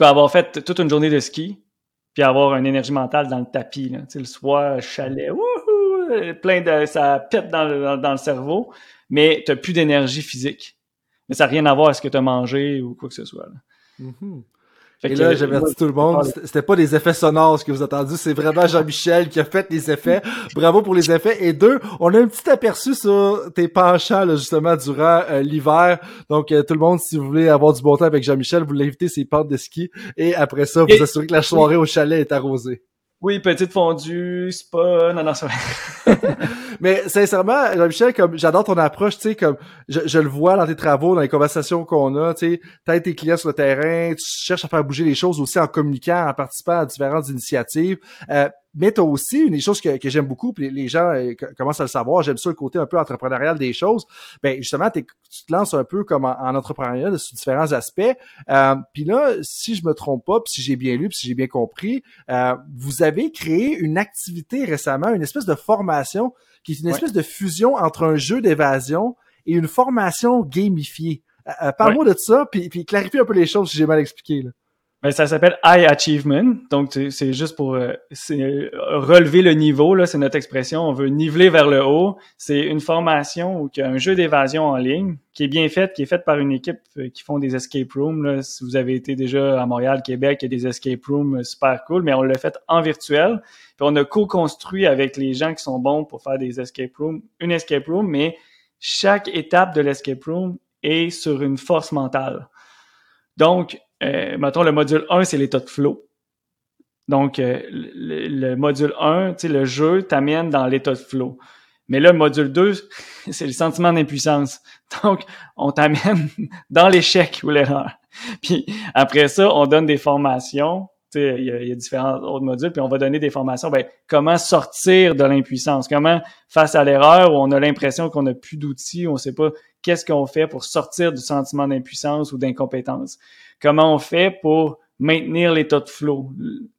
peux avoir fait toute une journée de ski, puis avoir une énergie mentale dans le tapis. Là. Tu sais, le soir, chalet, wouhou, plein de. ça pète dans le, dans, le cerveau, mais tu n'as plus d'énergie physique. Mais ça n'a rien à voir avec ce que tu as mangé ou quoi que ce soit. Là. Et là, j'avertis tout le monde, c'était pas des effets sonores ce que vous attendez, c'est vraiment Jean-Michel qui a fait les effets. Bravo pour les effets. Et deux, on a un petit aperçu sur tes penchants là, justement durant euh, l'hiver. Donc euh, tout le monde, si vous voulez avoir du bon temps avec Jean-Michel, vous l'invitez ses pentes de ski et après ça, vous assurez que la soirée au chalet est arrosée. Oui, petite fondue, pas... Non, non, ça Mais sincèrement, Jean-Michel, comme j'adore ton approche, tu sais, comme je, je, le vois dans tes travaux, dans les conversations qu'on a, tu sais, tes clients sur le terrain, tu cherches à faire bouger les choses aussi en communiquant, en participant à différentes initiatives. Euh, mais tu aussi une des choses que, que j'aime beaucoup, puis les gens euh, commencent à le savoir, j'aime ça le côté un peu entrepreneurial des choses. Ben justement, tu te lances un peu comme en, entrepreneuriat sur différents aspects. Euh, puis là, si je me trompe pas, puis si j'ai bien lu, puis si j'ai bien compris, euh, vous avez créé une activité récemment, une espèce de formation qui est une espèce de fusion entre un jeu d'évasion et une formation gamifiée. Euh, Parle-moi de ça, puis, puis clarifie un peu les choses si j'ai mal expliqué. Là. Ben, ça s'appelle High Achievement. Donc, c'est juste pour euh, relever le niveau, là, c'est notre expression. On veut niveler vers le haut. C'est une formation ou un jeu d'évasion en ligne qui est bien faite, qui est faite par une équipe euh, qui font des escape rooms. Là. Si vous avez été déjà à Montréal, Québec, il y a des escape rooms euh, super cool, mais on l'a fait en virtuel. Puis on a co-construit avec les gens qui sont bons pour faire des escape rooms, une escape room, mais chaque étape de l'escape room est sur une force mentale. Donc, euh, mettons, le module 1, c'est l'état de flow. Donc, euh, le, module 1, tu sais, le jeu t'amène dans l'état de flow. Mais là, le module 2, c'est le sentiment d'impuissance. Donc, on t'amène dans l'échec ou l'erreur. Puis après ça, on donne des formations. Il y, a, y a différents autres modules, puis on va donner des formations. Ben, comment sortir de l'impuissance? Comment, face à l'erreur, où on a l'impression qu'on n'a plus d'outils, on ne sait pas qu'est-ce qu'on fait pour sortir du sentiment d'impuissance ou d'incompétence? Comment on fait pour maintenir l'état de flow,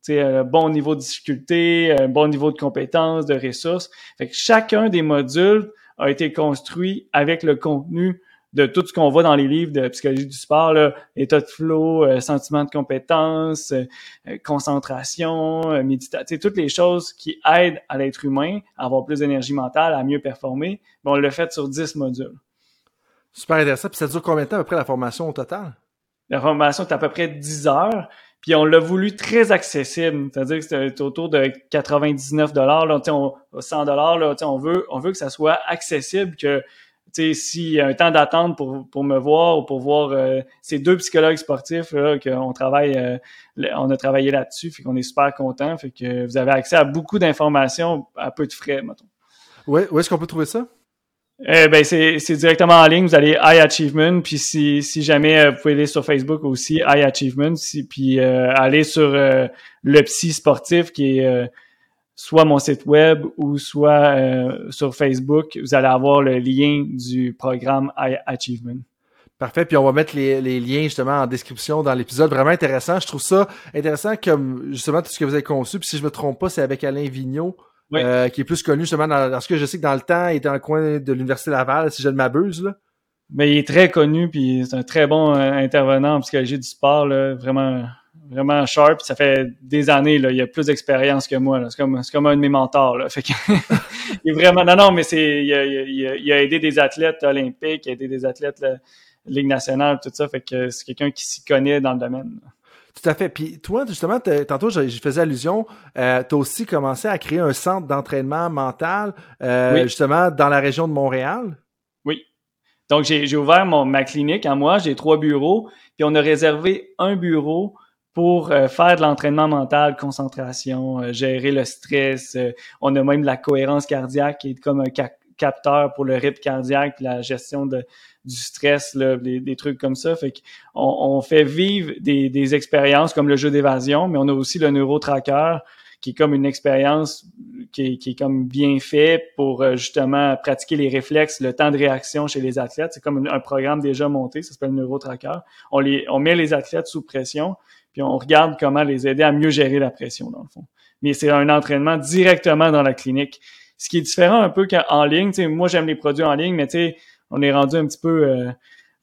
un bon niveau de difficulté, un bon niveau de compétence, de ressources. Fait que chacun des modules a été construit avec le contenu de tout ce qu'on voit dans les livres de psychologie du sport, là, état de flow, euh, sentiment de compétence, euh, concentration, euh, méditation, toutes les choses qui aident à l'être humain à avoir plus d'énergie mentale, à mieux performer. on l'a fait sur 10 modules. Super intéressant. Puis ça dure combien de temps après la formation au total? La formation est à peu près 10 heures. Puis on l'a voulu très accessible, c'est-à-dire que c'était autour de 99 dollars, là, 100 dollars, on veut, on veut que ça soit accessible, que s'il y a un temps d'attente pour, pour me voir ou pour voir euh, ces deux psychologues sportifs là, qu'on travaille, euh, on a travaillé là-dessus, fait qu'on est super content, fait que vous avez accès à beaucoup d'informations à peu de frais, mettons. Oui, où est-ce qu'on peut trouver ça? Eh ben c'est, directement en ligne. Vous allez High Achievement, puis si, si jamais euh, vous pouvez aller sur Facebook aussi High Achievement, puis euh, aller sur euh, le psy sportif qui est soit mon site web ou soit sur Facebook. Vous allez avoir le lien du programme High Achievement. Parfait. Puis on va mettre les, les, liens justement en description dans l'épisode. Vraiment intéressant. Je trouve ça intéressant comme justement tout ce que vous avez conçu. Puis si je me trompe pas, c'est avec Alain Vigneault euh, qui est plus connu justement dans, parce que je sais que dans le temps, il était dans le coin de l'Université Laval, si je ne m'abuse. Là. Mais il est très connu, puis c'est un très bon euh, intervenant en psychologie du sport, là, vraiment vraiment sharp. Ça fait des années, là, il a plus d'expérience que moi. C'est comme, comme un de mes mentors. Là. Fait que, il est vraiment. Non, non, mais c'est. Il a, il, a, aidé des athlètes olympiques, il a aidé des athlètes de Ligue nationale, tout ça. Fait que c'est quelqu'un qui s'y connaît dans le domaine. Tout à fait. Puis toi, justement, tantôt, je, faisais allusion, euh, tu as aussi commencé à créer un centre d'entraînement mental, euh, justement, dans la région de Montréal? Oui. Donc, j'ai ouvert mon, ma clinique à moi, j'ai trois bureaux, puis on a réservé un bureau pour euh, faire de l'entraînement mental, concentration, euh, gérer le stress. on a même la cohérence cardiaque qui est comme un capteur pour le rythme cardiaque, puis la gestion de, du stress, là, des, trucs comme ça. Fait on fait vivre des, des expériences comme le jeu d'évasion, mais on a aussi le neurotracker qui est comme une expérience qui est, qui est comme bien fait pour euh, justement pratiquer les réflexes, le temps de réaction chez les athlètes. C'est comme un, programme déjà monté, ça s'appelle Neurotracker. On, les, on met les athlètes sous pression, puis on regarde comment les aider à mieux gérer la pression, dans le fond. Mais c'est un entraînement directement dans la clinique. Ce qui est différent un peu qu'en ligne, moi j'aime les produits en ligne, mais on est rendu un petit peu euh,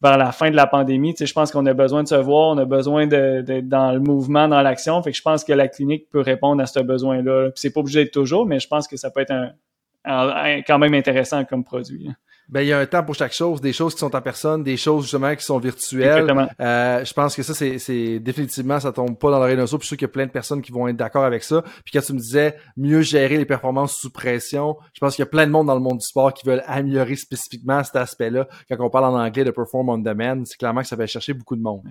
vers la fin de la pandémie. Je pense qu'on a besoin de se voir, on a besoin d'être dans le mouvement, dans l'action. Fait que je pense que la clinique peut répondre à ce besoin-là. C'est pas obligé d'être toujours, mais je pense que ça peut être un, quand même intéressant comme produit. Ben, il y a un temps pour chaque chose, des choses qui sont en personne, des choses justement qui sont virtuelles. Euh, je pense que ça, c'est définitivement, ça tombe pas dans l'oreille d'un saut. Puis je suis sûr qu'il y a plein de personnes qui vont être d'accord avec ça. Puis quand tu me disais mieux gérer les performances sous pression, je pense qu'il y a plein de monde dans le monde du sport qui veulent améliorer spécifiquement cet aspect-là. Quand on parle en anglais de perform on demand, c'est clairement que ça va chercher beaucoup de monde.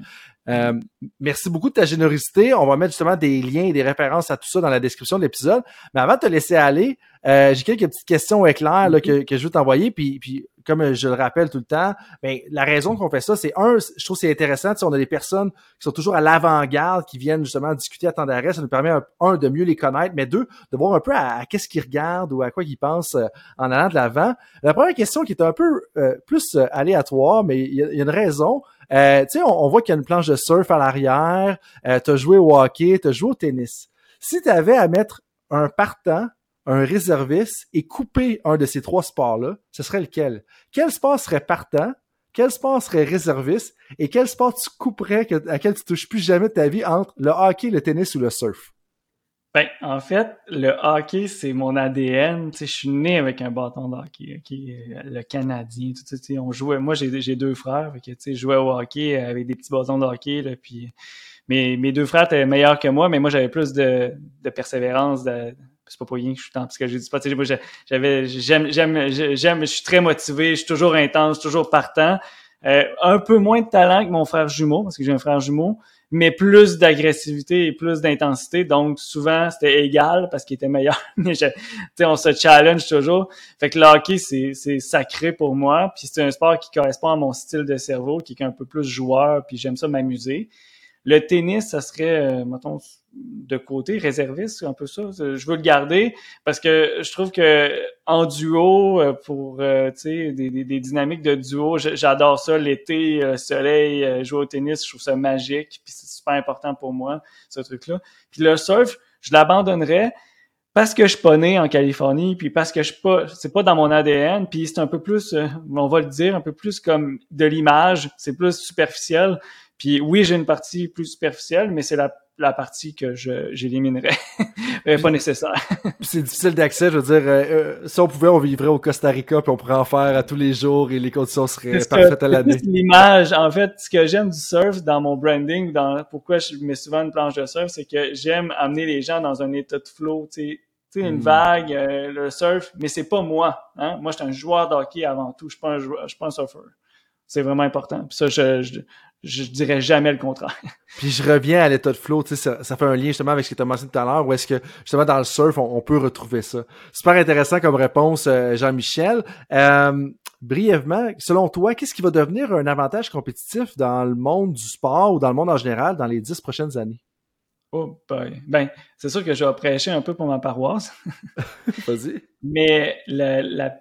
Euh, merci beaucoup de ta générosité. On va mettre justement des liens et des références à tout ça dans la description de l'épisode. Mais avant de te laisser aller, euh, j'ai quelques petites questions éclairs là, que, que je veux t'envoyer. Puis, puis comme je le rappelle tout le temps, ben, la raison qu'on fait ça, c'est un, je trouve c'est intéressant, on a des personnes qui sont toujours à l'avant-garde, qui viennent justement discuter à temps d'arrêt, ça nous permet un, de mieux les connaître, mais deux, de voir un peu à, qu'est-ce qu'ils regardent ou à quoi ils pensent euh, en allant de l'avant. La première question qui est un peu euh, plus euh, aléatoire, mais il y, a une raison. Euh, tu sais, on, voit qu'il y a une planche de surf à l'arrière, euh, tu as joué au hockey, tu as joué au tennis. Si tu avais à mettre un partant un réserviste et couper un de ces trois sports-là, ce serait lequel? Quel sport serait partant? Quel sport serait réserviste? Et quel sport tu couperais à quel tu touches plus jamais de ta vie entre le hockey, le tennis ou le surf? Ben, en fait, le hockey, c'est mon ADN. Tu sais, je suis né avec un bâton de hockey, le Canadien. Tu sais, on jouait. Moi, j'ai deux frères, que, tu sais, je jouais au hockey avec des petits bâtons de hockey, là, puis mes, mes deux frères étaient meilleurs que moi, mais moi, j'avais plus de, de persévérance, de, c'est pas pour rien que je suis tant parce que je dis pas moi j'avais j'aime j'aime j'aime je suis très motivé je suis toujours intense toujours partant euh, un peu moins de talent que mon frère jumeau parce que j'ai un frère jumeau mais plus d'agressivité et plus d'intensité. Donc souvent c'était égal parce qu'il était meilleur. Mais je, on se challenge toujours. Fait que le hockey c'est sacré pour moi. Puis c'est un sport qui correspond à mon style de cerveau qui est un peu plus joueur puis j'aime ça m'amuser. Le tennis, ça serait, euh, mettons, de côté, réserviste, un peu ça. Je veux le garder parce que je trouve que en duo, euh, pour euh, des, des, dynamiques de duo, j'adore ça. L'été, le soleil, jouer au tennis, je trouve ça magique. Puis c'est super important pour moi, ce truc-là. Puis le surf, je l'abandonnerais parce que je suis pas né en Californie, puis parce que je suis pas, c'est pas dans mon ADN, puis c'est un peu plus, on va le dire, un peu plus comme de l'image, c'est plus superficiel. Puis oui, j'ai une partie plus superficielle, mais c'est la, la partie que je j'éliminerais. pas nécessaire. c'est difficile d'accès, je veux dire, euh, euh, si on pouvait, on vivrait au Costa Rica, puis on pourrait en faire à tous les jours et les conditions seraient parfaites à l'année. L'image, en fait, ce que j'aime du surf dans mon branding, dans pourquoi je mets souvent une planche de surf, c'est que j'aime amener les gens dans un état de flow, tu sais, une hmm. vague, euh, le surf, mais c'est pas moi. Hein? Moi, je suis un joueur d'hockey avant tout. Je suis pas un joueur, je suis pas un surfeur. C'est vraiment important. Puis ça, je, je, je dirais jamais le contraire. Puis je reviens à l'état de flow, tu sais, ça, ça, fait un lien justement avec ce que tu as mentionné tout à l'heure, où est-ce que justement dans le surf, on, peut retrouver ça. Super intéressant comme réponse, euh, Jean-Michel. Euh, brièvement, selon toi, qu'est-ce qui va devenir un avantage compétitif dans le monde du sport ou dans le monde en général dans les dix prochaines années? Oh boy. Ben, c'est sûr que je vais prêcher un peu pour ma paroisse. Vas-y. Mais la, la,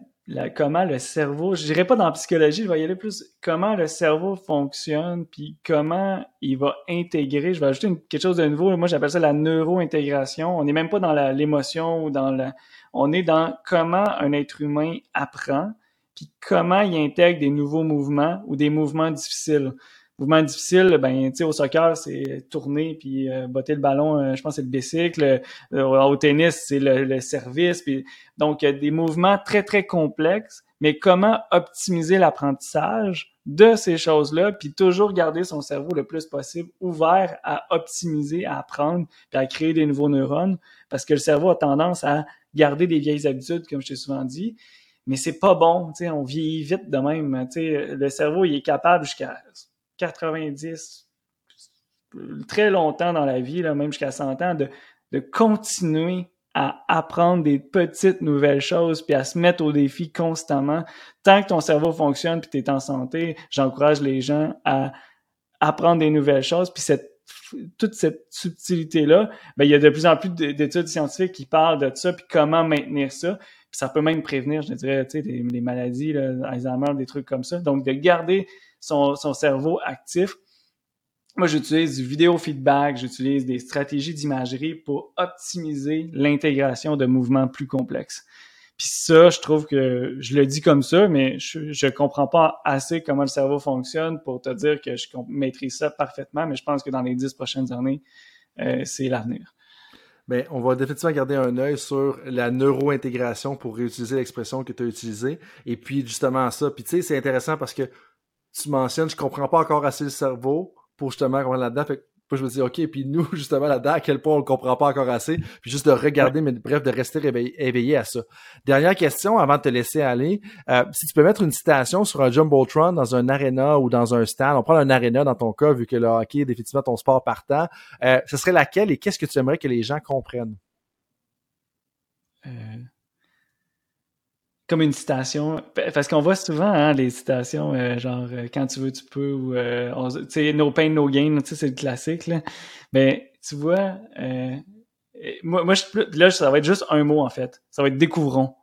comment le cerveau, je dirais pas dans la psychologie, je vais y aller plus comment le cerveau fonctionne, puis comment il va intégrer. Je vais ajouter quelque chose de nouveau. Moi, j'appelle ça la neurointégration. On n'est même pas dans l'émotion ou dans la, on est dans comment un être humain apprend, puis comment il intègre des nouveaux mouvements ou des mouvements difficiles mouvement difficile, ben, tu sais, au soccer, c'est tourner puis euh, botter le ballon, euh, je pense c'est le bicycle. Euh, au tennis, c'est le, service. Puis, donc, il y a des mouvements très, très complexes, mais comment optimiser l'apprentissage de ces choses-là, puis toujours garder son cerveau le plus possible ouvert à optimiser, à apprendre, puis à créer des nouveaux neurones, parce que le cerveau a tendance à garder des vieilles habitudes, comme je t'ai souvent dit, mais c'est pas bon, tu sais, on vieillit vite de même, tu sais, le cerveau, il est capable jusqu'à 90, très longtemps dans la vie, là, même jusqu'à 100 ans, de, de continuer à apprendre des petites nouvelles choses puis à se mettre au défi constamment. Tant que ton cerveau fonctionne puis tu es en santé, j'encourage les gens à apprendre des nouvelles choses puis cette toute cette subtilité-là, ben, il y a de plus en plus d'études scientifiques qui parlent de ça, puis comment maintenir ça. Puis ça peut même prévenir, je dirais, tu sais, les, maladies, là, Alzheimer, des trucs comme ça. Donc, de garder son, cerveau actif. Moi, j'utilise du vidéo feedback, j'utilise des stratégies d'imagerie pour optimiser l'intégration de mouvements plus complexes. Puis ça, je trouve que je le dis comme ça, mais je, je comprends pas assez comment le cerveau fonctionne pour te dire que je maîtrise ça parfaitement, mais je pense que dans les dix prochaines années, euh, c'est l'avenir. Bien, on va définitivement garder un œil sur la neurointégration pour réutiliser l'expression que tu as utilisée. Et puis, justement, ça. Puis, tu sais, c'est intéressant parce que tu mentionnes, je comprends pas encore assez le cerveau pour justement comprendre là-dedans. Fait que je me dis, OK, puis nous, justement, là-dedans, à quel point on le comprend pas encore assez, puis juste de regarder, mais bref, de rester éveillé, à ça. Dernière question, avant de te laisser aller. Euh, si tu peux mettre une citation sur un Jumbotron dans un arena ou dans un stade, on prend un arena dans ton cas, vu que le hockey est définitivement ton sport partant, euh, ce serait laquelle et qu'est-ce que tu aimerais que les gens comprennent? Euh, comme une citation. Parce qu'on voit souvent hein, les citations euh, genre euh, quand tu veux tu peux ou euh, tu sais no pain no gain tu sais c'est le classique là. Mais tu vois moi, moi je, là ça va être juste un mot en fait. Ça va être découvrons.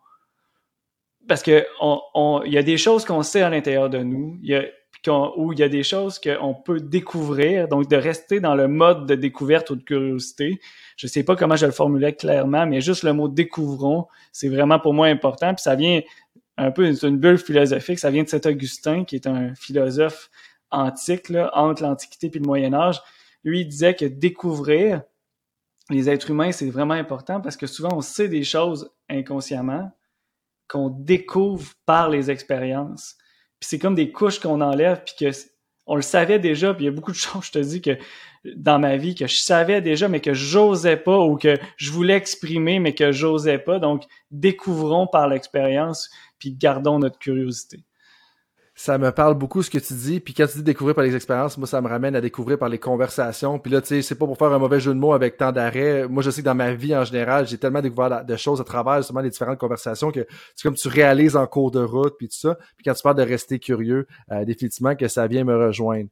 Parce que on, on y a des choses qu'on sait à l'intérieur de nous. Il y a où il y a des choses qu'on peut découvrir, donc de rester dans le mode de découverte ou de curiosité. Je sais pas comment je le formulais clairement, mais juste le mot découvrons, c'est vraiment pour moi important. Puis ça vient un peu une bulle philosophique. Ça vient de cet Augustin, qui est un philosophe antique, là, entre l'Antiquité et le Moyen Âge. Lui, disait que découvrir les êtres humains, c'est vraiment important parce que souvent, on sait des choses inconsciemment qu'on découvre par les expériences. C'est comme des couches qu'on enlève, puis que on le savait déjà, puis il y a beaucoup de choses, je te dis, que dans ma vie, que je savais déjà, mais que j'osais pas, ou que je voulais exprimer, mais que j'osais pas. Donc, découvrons par l'expérience, puis gardons notre curiosité ça me parle beaucoup ce que tu dis. Puis quand tu dis découvrir par les expériences, moi, ça me ramène à découvrir par les conversations. Puis là, tu sais, c'est pas pour faire un mauvais jeu de mots avec tant d'arrêts. Moi, je sais que dans ma vie en général, j'ai tellement découvert de choses à travers justement les différentes conversations que c'est comme tu réalises en cours de route, puis tout ça. Puis quand tu parles de rester curieux, euh, définitivement que ça vient me rejoindre.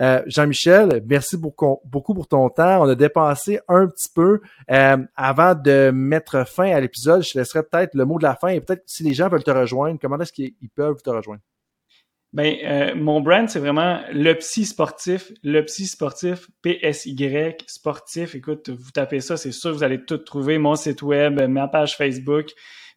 Euh, Jean-Michel, merci beaucoup, pour ton temps. On a dépassé un petit peu. Euh, avant de mettre fin à l'épisode, je laisserai peut-être le mot de la fin et peut-être si les gens veulent te rejoindre, comment est-ce qu'ils peuvent te rejoindre? Ben, euh, mon brand, c'est vraiment le psy sportif, le psy sportif, PSY sportif. Écoute, vous tapez ça, c'est sûr, vous allez tout trouver. Mon site web, ma page Facebook.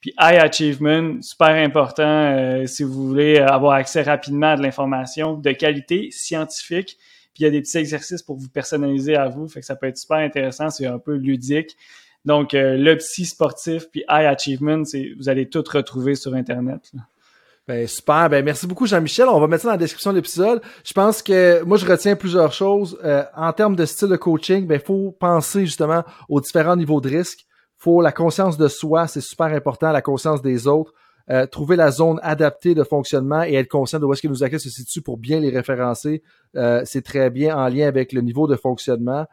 Puis High Achievement, super important euh, si vous voulez avoir accès rapidement à de l'information de qualité scientifique. Puis il y a des petits exercices pour vous personnaliser à vous, fait que ça peut être super intéressant, c'est un peu ludique. Donc euh, le psy sportif puis High Achievement, vous allez tout retrouver sur internet. Ben, super. Ben, merci beaucoup, Jean-Michel. On va mettre ça dans la description de l'épisode. Je pense que moi, je retiens plusieurs choses. Euh, en termes de style de coaching, ben, faut penser justement aux différents niveaux de risque. Faut la conscience de soi, c'est super important, la conscience des autres. Euh, trouver la zone adaptée de fonctionnement et être conscient de où est-ce que nos acquis se situent pour bien les référencer. Euh, c'est très bien en lien avec le niveau de fonctionnement.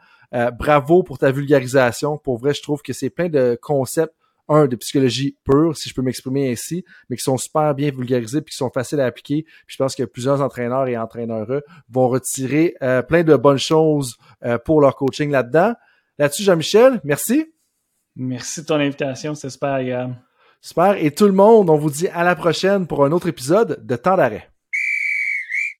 bravo pour ta vulgarisation. Pour vrai, je trouve que c'est plein de concepts un, de psychologie pure, si je peux m'exprimer ainsi, mais qui sont super bien vulgarisés puis qui sont faciles à appliquer. Puis je pense que plusieurs entraîneurs et entraîneurs vont retirer euh, plein de bonnes choses euh, pour leur coaching là-dedans. Là-dessus, Jean-Michel, merci. Merci de ton invitation, c'est super agréable. Super. Et tout le monde, on vous dit à la prochaine pour un autre épisode de Temps d'arrêt.